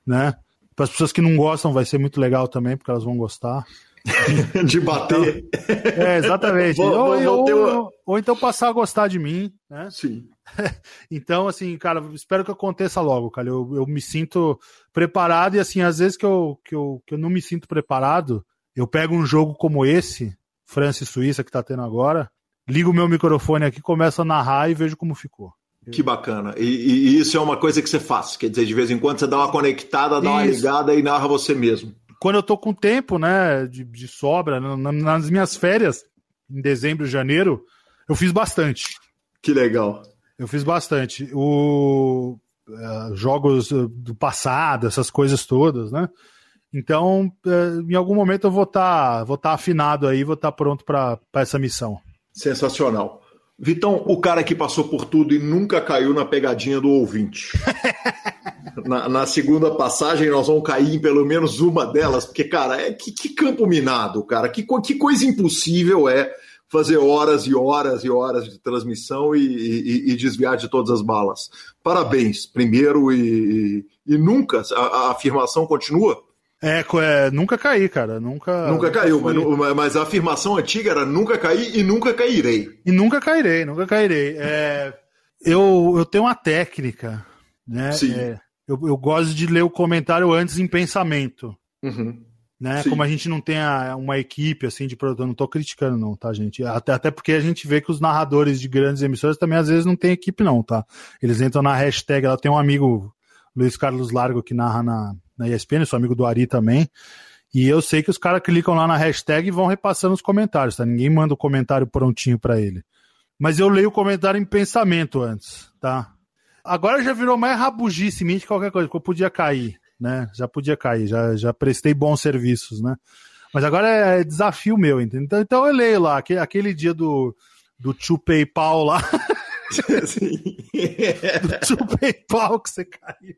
né? Para as pessoas que não gostam, vai ser muito legal também, porque elas vão gostar. de bater. Então, é, exatamente. Vou, ou, vou, vou ou, uma... ou, então passar a gostar de mim, né? Sim. então, assim, cara, espero que aconteça logo, cara. Eu, eu me sinto preparado e, assim, às vezes que eu, que, eu, que eu não me sinto preparado, eu pego um jogo como esse, França e Suíça, que tá tendo agora, ligo o meu microfone aqui, começo a narrar e vejo como ficou. Que bacana. E, e, isso é uma coisa que você faz. Quer dizer, de vez em quando você dá uma conectada, dá uma ligada e narra você mesmo quando eu tô com tempo, né, de, de sobra, nas minhas férias, em dezembro, janeiro, eu fiz bastante. Que legal. Eu fiz bastante. O, uh, jogos do passado, essas coisas todas, né? Então, uh, em algum momento eu vou estar tá, vou tá afinado aí, vou estar tá pronto para essa missão. Sensacional. Vitão, o cara que passou por tudo e nunca caiu na pegadinha do ouvinte. na, na, segunda passagem nós vamos cair em pelo menos uma delas, porque, cara, é que, que campo minado, cara. Que, que coisa impossível é fazer horas e horas e horas de transmissão e, e, e desviar de todas as balas. Parabéns, primeiro, e, e nunca, a, a, afirmação continua? É, é, nunca caí, cara. Nunca. Nunca caiu, mas, mas, a afirmação antiga era nunca caí e nunca cairei. E nunca cairei, nunca cairei. É, eu, eu tenho uma técnica, né? Sim. É, eu, eu gosto de ler o comentário antes em pensamento. Uhum. Né? Como a gente não tem a, uma equipe assim de produtor, não estou criticando, não, tá, gente? Até, até porque a gente vê que os narradores de grandes emissoras também às vezes não tem equipe, não, tá? Eles entram na hashtag, ela tem um amigo, Luiz Carlos Largo, que narra na, na ESPN, sou amigo do Ari também. E eu sei que os caras clicam lá na hashtag e vão repassando os comentários, tá? Ninguém manda o comentário prontinho para ele. Mas eu leio o comentário em pensamento antes, tá? Agora já virou mais rabugice minha que qualquer coisa, porque eu podia cair, né? Já podia cair, já, já prestei bons serviços, né? Mas agora é desafio meu, entendeu? Então, então eu leio lá, aquele, aquele dia do, do Chu PayPal lá. do PayPal que você caiu.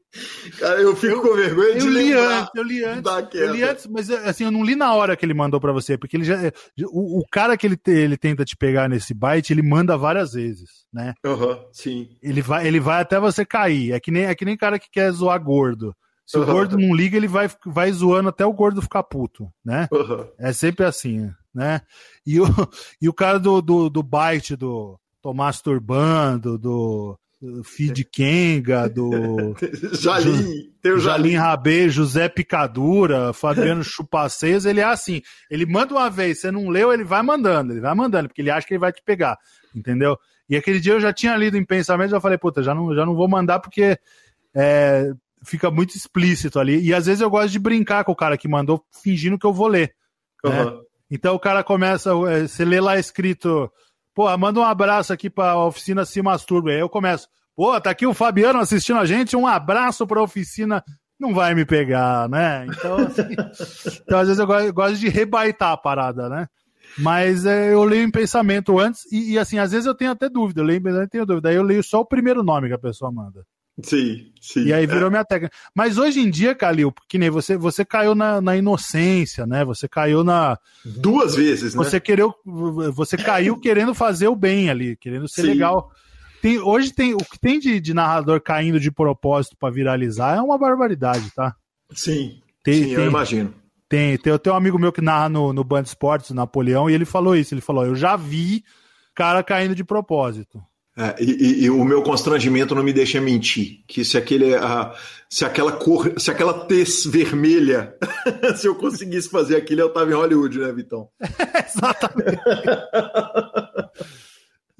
Cara, eu fico eu, com vergonha eu de li. Antes, eu li antes, eu li antes, mas assim, eu não li na hora que ele mandou para você, porque ele já o, o cara que ele, te, ele tenta te pegar nesse byte, ele manda várias vezes, né? Uhum, sim. Ele vai, ele vai até você cair. É que nem é que nem cara que quer zoar gordo. Se uhum. o gordo não liga, ele vai, vai zoando até o gordo ficar puto, né? Uhum. É sempre assim, né? E o, e o cara do, do, do byte do Tomás Turbando, do Feed Kenga, do Jalim, tem o Jalim Rabê, José Picadura, Fabiano Chupaceias, ele é assim, ele manda uma vez, você não leu, ele vai mandando, ele vai mandando, porque ele acha que ele vai te pegar, entendeu? E aquele dia eu já tinha lido em pensamento, já falei, puta, já não, já não vou mandar porque é, fica muito explícito ali. E às vezes eu gosto de brincar com o cara que mandou, fingindo que eu vou ler. Uhum. Né? Então o cara começa, é, você lê lá escrito Pô, manda um abraço aqui pra oficina Se Masturbe. Aí eu começo. Pô, tá aqui o Fabiano assistindo a gente. Um abraço pra oficina. Não vai me pegar, né? Então, assim, então às vezes eu gosto, eu gosto, de rebaitar a parada, né? Mas é, eu leio em pensamento antes e, e, assim, às vezes eu tenho até dúvida. Eu leio em pensamento tenho dúvida. Aí eu leio só o primeiro nome que a pessoa manda. Sim, sim. E aí virou é. minha técnica. Mas hoje em dia, Calil, que nem você, você caiu na, na inocência, né? Você caiu na. Duas vezes, né? Você, quereu, você caiu querendo fazer o bem ali, querendo ser sim. legal. Tem, hoje tem o que tem de, de narrador caindo de propósito para viralizar é uma barbaridade, tá? Sim. Tem, sim, tem, eu imagino. Tem, tem, tem um amigo meu que narra no, no Band Esportes, Napoleão, e ele falou isso. Ele falou: Eu já vi cara caindo de propósito. É, e, e, o meu constrangimento não me deixa mentir. Que se aquele, uh, se aquela cor, se aquela tez vermelha, se eu conseguisse fazer aquilo, eu estava em Hollywood, né, Vitão? Exatamente.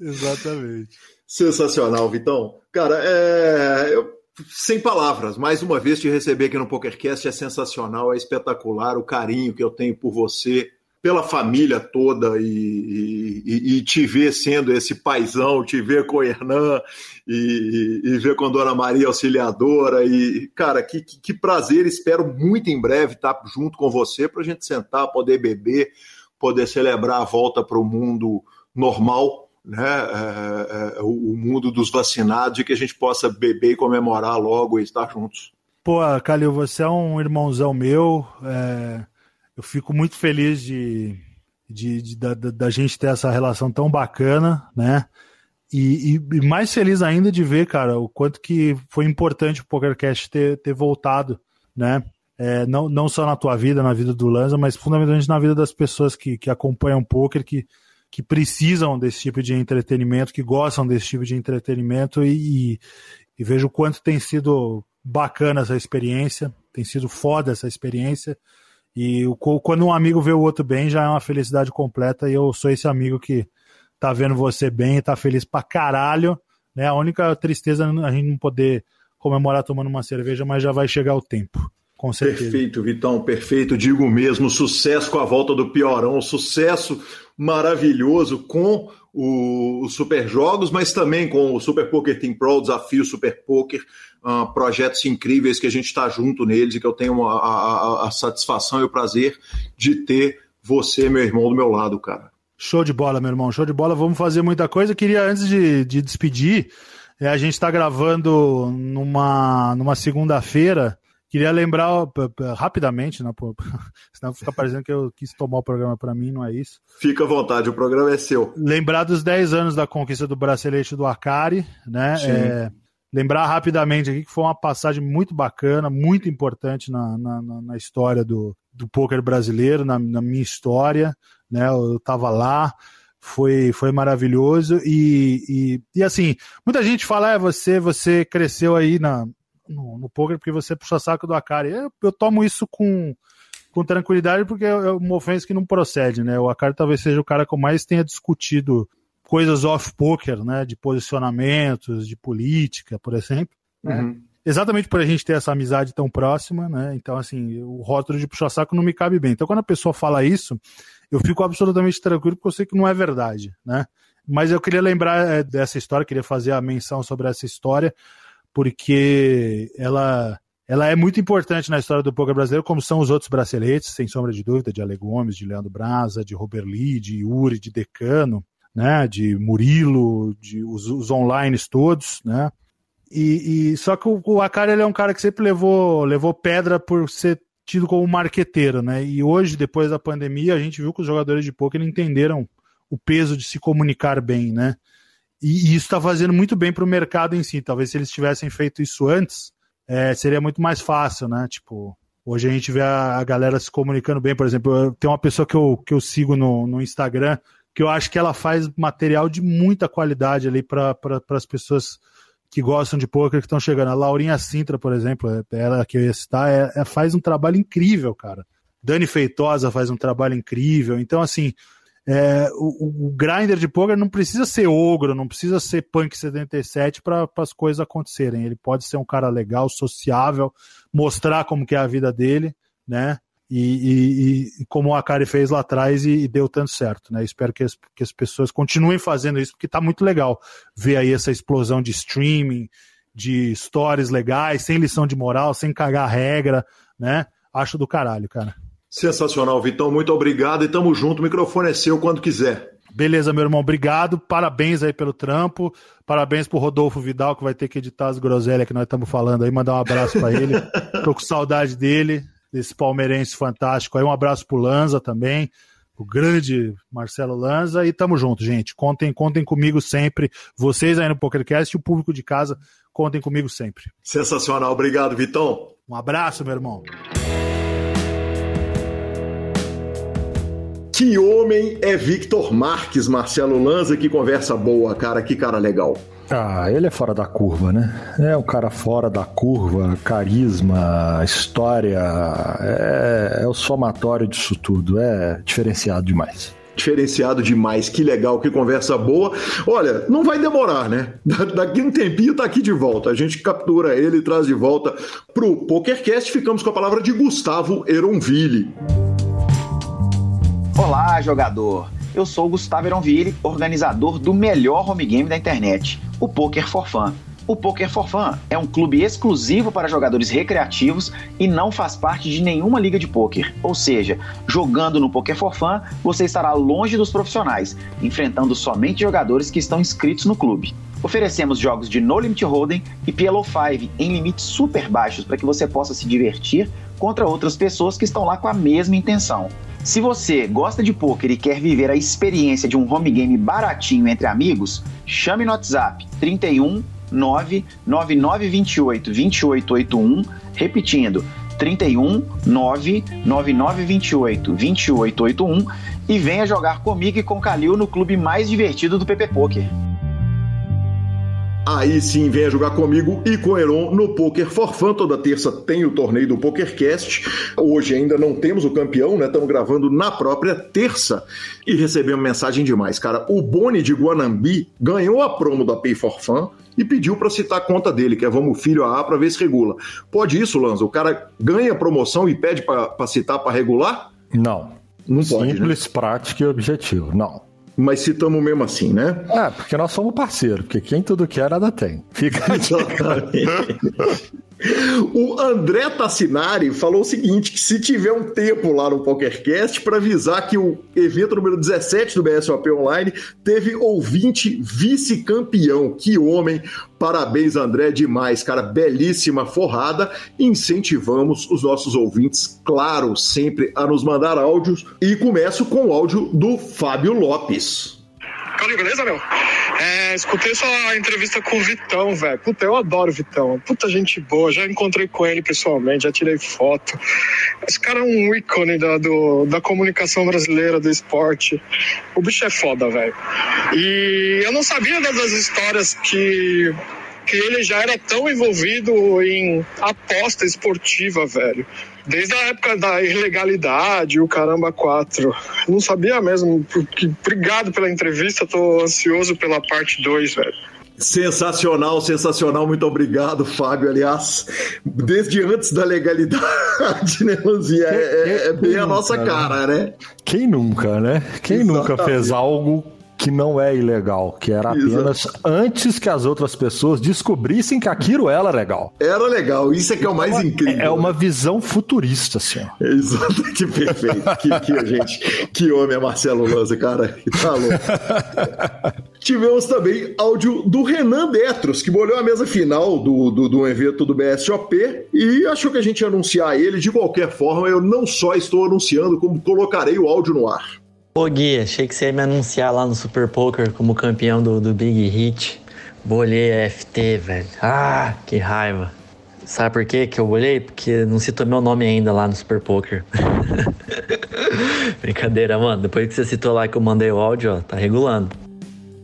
Exatamente. Sensacional, Vitão. Cara, é, eu, sem palavras, mais uma vez te receber aqui no PokerCast é sensacional, é espetacular o carinho que eu tenho por você, pela família toda e, e, e, te ver sendo esse paizão, te ver com o Hernan e, e, ver com a Dona Maria Auxiliadora. E, cara, que, que, prazer, espero muito em breve estar junto com você para a gente sentar, poder beber, poder celebrar a volta para o mundo normal, né? É, é, o mundo dos vacinados e que a gente possa beber e comemorar logo e estar juntos. Pô, Calil, você é um irmãozão meu. É eu fico muito feliz de, de, de da, da, gente ter essa relação tão bacana, né? E, e, e, mais feliz ainda de ver, cara, o quanto que foi importante o PokerCast ter, ter voltado, né? É, não, não só na tua vida, na vida do Lanza, mas fundamentalmente na vida das pessoas que, que acompanham o poker, que, que precisam desse tipo de entretenimento, que gostam desse tipo de entretenimento e, e, e vejo o quanto tem sido bacana essa experiência, tem sido foda essa experiência. E o, quando um amigo vê o outro bem, já é uma felicidade completa. E eu sou esse amigo que tá vendo você bem e tá feliz pra caralho. Né? A única tristeza é a gente não poder comemorar tomando uma cerveja, mas já vai chegar o tempo. Com certeza. Perfeito, Vitão, perfeito. Digo mesmo, sucesso com a volta do Piorão, sucesso maravilhoso com os Super Jogos, mas também com o Super Poker Team Pro, o Desafio Super Poker, uh, projetos incríveis que a gente está junto neles e que eu tenho a, a, a, satisfação e o prazer de ter você, meu irmão, do meu lado, cara. Show de bola, meu irmão, show de bola. Vamos fazer muita coisa. queria, antes de, de despedir, é, a gente está gravando numa, numa segunda-feira. Queria lembrar rapidamente, né, pô, senão fica parecendo que eu quis tomar o programa para mim, não é isso. Fica à vontade, o programa é seu. Lembrar dos 10 anos da conquista do bracelete do Akari, né? É, lembrar rapidamente aqui que foi uma passagem muito bacana, muito importante na, na, na história do, do poker brasileiro, na, na, minha história, né? Eu estava lá, foi, foi maravilhoso e, e, e, assim, muita gente fala, é, você, você cresceu aí na, no, no poker porque você puxa saco do Akari. Eu, eu tomo isso com, com tranquilidade porque é, é uma ofensa que não procede, né? O Akari talvez seja o cara que mais tenha discutido coisas off-poker, né? De posicionamentos, de política, por exemplo. Né? Uhum. Exatamente por a gente ter essa amizade tão próxima, né? Então, assim, o rótulo de puxa-saco não me cabe bem. Então, quando a pessoa fala isso, eu fico absolutamente tranquilo porque eu sei que não é verdade, né? Mas eu queria lembrar é, dessa história, queria fazer a menção sobre essa história, porque ela, ela é muito importante na história do poker brasileiro, como são os outros braceletes, sem sombra de dúvida, de Ale Gomes, de Leandro Braza, de Robert Lee, de Yuri, de Decano né, de Murilo, de os, os online todos, né? E, e só que o, o Akari ele é um cara que sempre levou, levou pedra por ser tido como marqueteiro, né? E hoje, depois da pandemia, a gente viu que os jogadores de poker entenderam o peso de se comunicar bem, né? E, isso está fazendo muito bem para o mercado em si. Talvez se eles tivessem feito isso antes, é, seria muito mais fácil, né? Tipo, hoje a gente vê a, a galera se comunicando bem. Por exemplo, tem uma pessoa que eu, que eu sigo no, no Instagram que eu acho que ela faz material de muita qualidade ali para as pessoas que gostam de poker que estão chegando. A Laurinha Sintra, por exemplo, é, ela que eu ia citar, é, é, faz um trabalho incrível, cara. Dani Feitosa faz um trabalho incrível. Então, assim, é, o, o, grinder de poker não precisa ser ogro, não precisa ser punk 77 para as coisas acontecerem. Ele pode ser um cara legal, sociável, mostrar como que é a vida dele, né? E, e, e, como a Akari fez lá atrás e, e, deu tanto certo, né? Espero que as, que as pessoas continuem fazendo isso, porque tá muito legal ver aí essa explosão de streaming, de stories legais, sem lição de moral, sem cagar regra, né? Acho do caralho, cara. Sensacional, Vitão. Muito obrigado e tamo junto. O microfone é seu quando quiser. Beleza, meu irmão, obrigado. Parabéns aí pelo trampo. Parabéns pro Rodolfo Vidal, que vai ter que editar as groselhas que nós estamos falando aí. Mandar um abraço para ele. Tô com saudade dele, desse palmeirense fantástico aí. Um abraço pro Lanza também, o grande Marcelo Lanza. E tamo junto, gente. Contem, contem comigo sempre. Vocês aí no PokerCast e o público de casa, contem comigo sempre. Sensacional. Obrigado, Vitão. Um abraço, meu irmão. Que homem é Victor Marques, Marcelo Lanza? Que conversa boa, cara. Que cara legal. Ah, ele é fora da curva, né? É um cara fora da curva, carisma, história, é, é o somatório disso tudo, é diferenciado demais diferenciado demais. Que legal, que conversa boa. Olha, não vai demorar, né? Daqui um tempinho tá aqui de volta. A gente captura ele e traz de volta pro PokerCast. Ficamos com a palavra de Gustavo Eronville. Olá, jogador! Eu sou Gustavo Eronville, organizador do melhor home game da internet, o Poker for Fun. O Poker for Fun é um clube exclusivo para jogadores recreativos e não faz parte de nenhuma liga de poker. Ou seja, jogando no Poker for Fun, você estará longe dos profissionais, enfrentando somente jogadores que estão inscritos no clube. Oferecemos jogos de No Limit Hold'em e PLO 5 em limites super baixos para que você possa se divertir contra outras pessoas que estão lá com a mesma intenção. Se você gosta de poker e quer viver a experiência de um home game baratinho entre amigos, chame no WhatsApp 31 99928 2881, repetindo 31 99928 2881 e venha jogar comigo e com Calil no clube mais divertido do PP Poker. Aí sim, venha jogar comigo e com o Heron no Poker for Fun. Toda terça tem o torneio do PokerCast. Hoje ainda não temos o campeão, né? Estamos gravando na própria terça e recebemos mensagem demais, cara. O Boni de Guanambi ganhou a promo da Pay for Fun e pediu para citar a conta dele, que é Vamos Filho AA, para ver se regula. Pode isso, Lanza? O cara ganha a promoção e pede para citar para regular? Não. Não pode, Simples, né? prático e objetivo. Não mas citamos mesmo assim, né? É, porque nós somos parceiro, porque quem tudo quer, nada tem. Fica Exatamente. O André Tassinari falou o seguinte: que se tiver um tempo lá no PokerCast para avisar que o evento número 17 do BSOP Online teve ouvinte vice-campeão. Que homem! Parabéns, André, demais, cara. Belíssima forrada. Incentivamos os nossos ouvintes, claro, sempre a nos mandar áudios. E começo com o áudio do Fábio Lopes. Calil, beleza, meu? É, escutei sua entrevista com o Vitão, velho. Puta, eu adoro o Vitão. Puta gente boa. Já encontrei com ele pessoalmente, já tirei foto. Esse cara é um ícone da, do, da comunicação brasileira, do esporte. O bicho é foda, velho. E eu não sabia das histórias que que ele já era tão envolvido em aposta esportiva, velho. Desde a época da ilegalidade, o caramba 4. Não sabia mesmo. Obrigado pela entrevista, tô ansioso pela parte 2, velho. Sensacional, sensacional. Muito obrigado, Fábio. Aliás, desde antes da legalidade, né, Lanzinha? É, é, é, bem a nossa né? cara, né? Quem nunca, né? Quem Exatamente. nunca fez algo que não é ilegal, que era apenas Exato. antes que as outras pessoas descobrissem que aquilo era legal. Era legal, isso é que é o mais é, incrível. É uma visão futurista, assim. Exato, que perfeito. que, que, gente, que homem é Marcelo Lanza, cara. Tá louco. Tivemos também áudio do Renan Detros, que molhou a mesa final do, do, do evento do BSOP e achou que a gente ia anunciar ele. De qualquer forma, eu não só estou anunciando, como colocarei o áudio no ar. Ô Gui, achei que você ia me anunciar lá no Super Poker como campeão do, do Big Hit. Bolhei FT, velho. Ah, que raiva. Sabe por quê que eu bolhei? Porque não citou meu nome ainda lá no Super Poker. Brincadeira, mano. Depois que você citou lá que eu mandei o áudio, ó, tá regulando.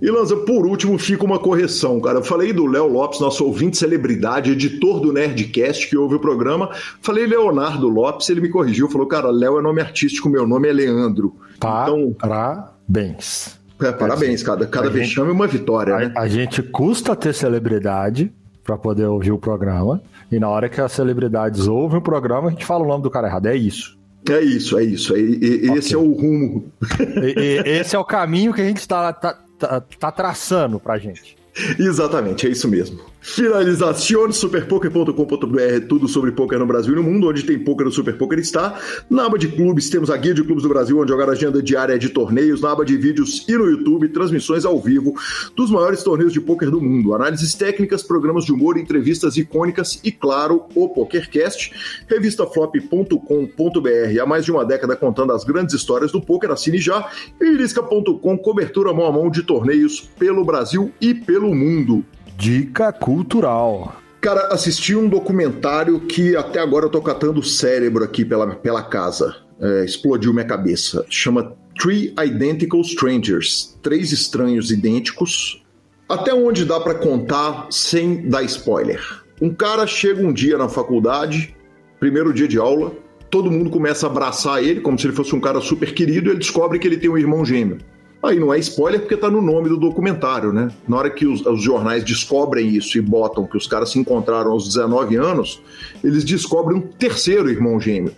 E Lanza, por último, fica uma correção, cara. Eu falei do Léo Lopes, nosso ouvinte celebridade, editor do Nerdcast, que ouve o programa. Falei Leonardo Lopes, ele me corrigiu, falou, cara, Léo é nome artístico, meu nome é Leandro. Então, parabéns. É, parabéns, cada, cada vexame é uma vitória, a, né? A gente custa ter celebridade para poder ouvir o programa, e na hora que as celebridades ouvem o programa, a gente fala o nome do cara errado. É isso. É isso, é isso. É, é, esse okay. é o rumo. E, esse é o caminho que a gente está tá, tá, tá traçando pra gente. Exatamente, é isso mesmo. Finalização superpoker.com.br, tudo sobre poker no Brasil e no mundo, onde tem poker no Super Poker está. Na aba de clubes temos a guia de clubes do Brasil, onde jogar a agenda diária de torneios, na aba de vídeos e no YouTube, transmissões ao vivo dos maiores torneios de poker do mundo, análises técnicas, programas de humor, entrevistas icônicas e, claro, o PokerCast, revistaflop.com.br, há mais de uma década contando as grandes histórias do poker, assine já, e irisca.com, cobertura mão a mão de torneios pelo Brasil e pelo mundo. Dica cultural. Cara, assisti um documentário que até agora eu tô catando o cérebro aqui pela, pela casa. É, explodiu minha cabeça. Chama Three Identical Strangers. Três estranhos idênticos. Até onde dá para contar sem dar spoiler. Um cara chega um dia na faculdade, primeiro dia de aula, todo mundo começa a abraçar ele como se ele fosse um cara super querido e ele descobre que ele tem um irmão gêmeo. Aí não é spoiler porque tá no nome do documentário, né? Na hora que os, os, jornais descobrem isso e botam que os caras se encontraram aos 19 anos, eles descobrem um terceiro irmão gêmeo.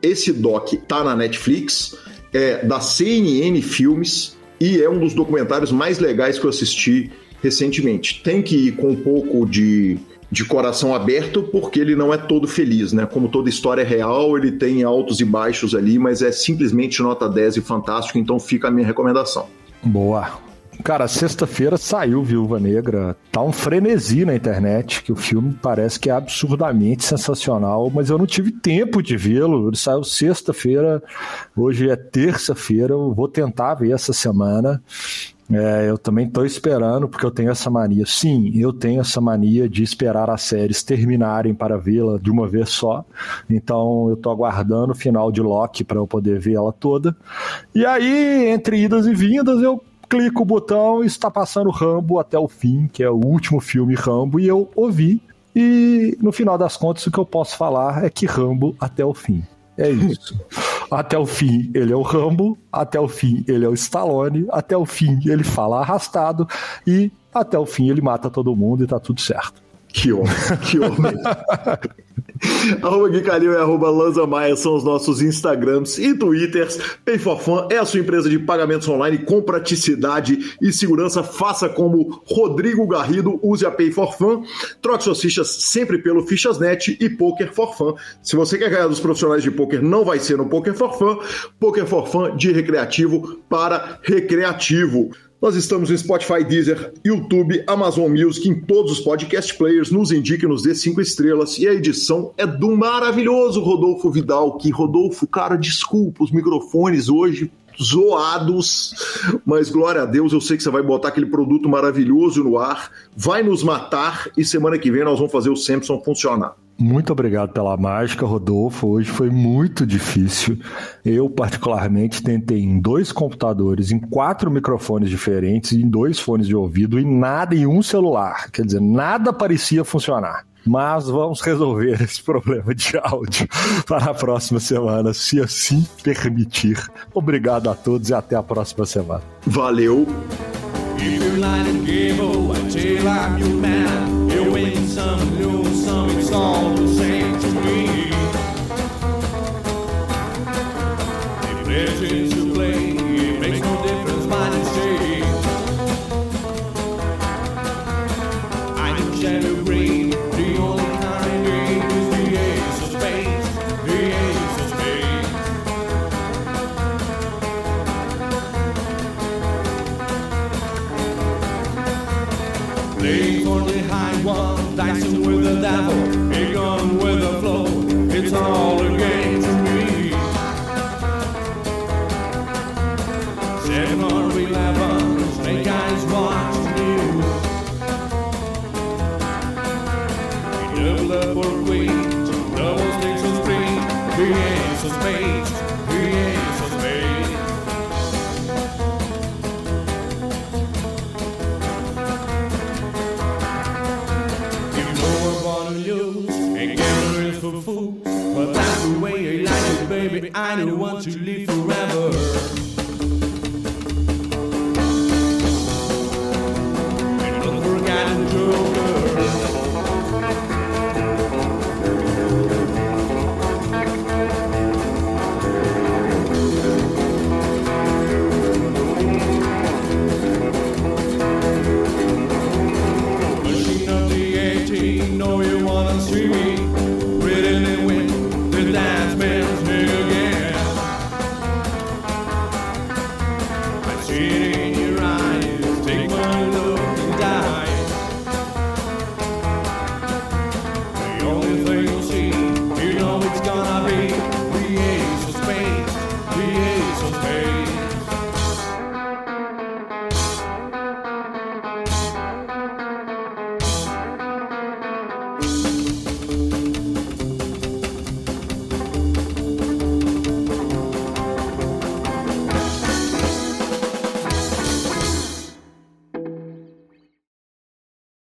Esse doc tá na Netflix, é da CNN Filmes e é um dos documentários mais legais que eu assisti recentemente. Tem que ir com um pouco de de coração aberto, porque ele não é todo feliz, né? Como toda história real, ele tem altos e baixos ali, mas é simplesmente nota 10 e fantástico, então fica a minha recomendação. Boa. Cara, sexta-feira saiu Viúva Negra. Tá um frenesi na internet, que o filme parece que é absurdamente sensacional, mas eu não tive tempo de vê-lo. Ele saiu sexta-feira, hoje é terça-feira, eu vou tentar ver essa semana. É, eu também estou esperando, porque eu tenho essa mania. Sim, eu tenho essa mania de esperar as séries terminarem para vê-la de uma vez só. Então eu estou aguardando o final de Loki para eu poder ver ela toda. E aí, entre idas e vindas, eu clico o botão e está passando Rambo até o fim, que é o último filme Rambo, e eu ouvi. E no final das contas, o que eu posso falar é que Rambo até o fim. É isso. até o fim ele é o Rambo, até o fim ele é o Stallone, até o fim ele fala arrastado. E até o fim ele mata todo mundo e tá tudo certo. Que homem, que homem. arroba Gui Calil e arroba Lanza Maia são os nossos Instagrams e Twitters. Pay é a sua empresa de pagamentos online com praticidade e segurança. Faça como Rodrigo Garrido, use a Pay for Fun. Troque suas fichas sempre pelo Fichasnet e Poker for Fun. Se você quer ganhar dos profissionais de poker, não vai ser no Poker for Fun. Poker for Fun de recreativo para recreativo. Nós estamos no Spotify, Deezer, YouTube, Amazon Music, em todos os podcast players. Nos indique, nos dê cinco estrelas. E a edição é do maravilhoso Rodolfo Vidal. Que Rodolfo, cara, desculpa os microfones hoje zoados, mas glória a Deus, eu sei que você vai botar aquele produto maravilhoso no ar, vai nos matar e semana que vem nós vamos fazer o Samson funcionar. Muito obrigado pela mágica, Rodolfo. Hoje foi muito difícil. Eu, particularmente, tentei em dois computadores, em quatro microfones diferentes, em dois fones de ouvido e nada em um celular. Quer dizer, nada parecia funcionar. Mas vamos resolver esse problema de áudio para a próxima semana, se assim permitir. Obrigado a todos e até a próxima semana. Valeu!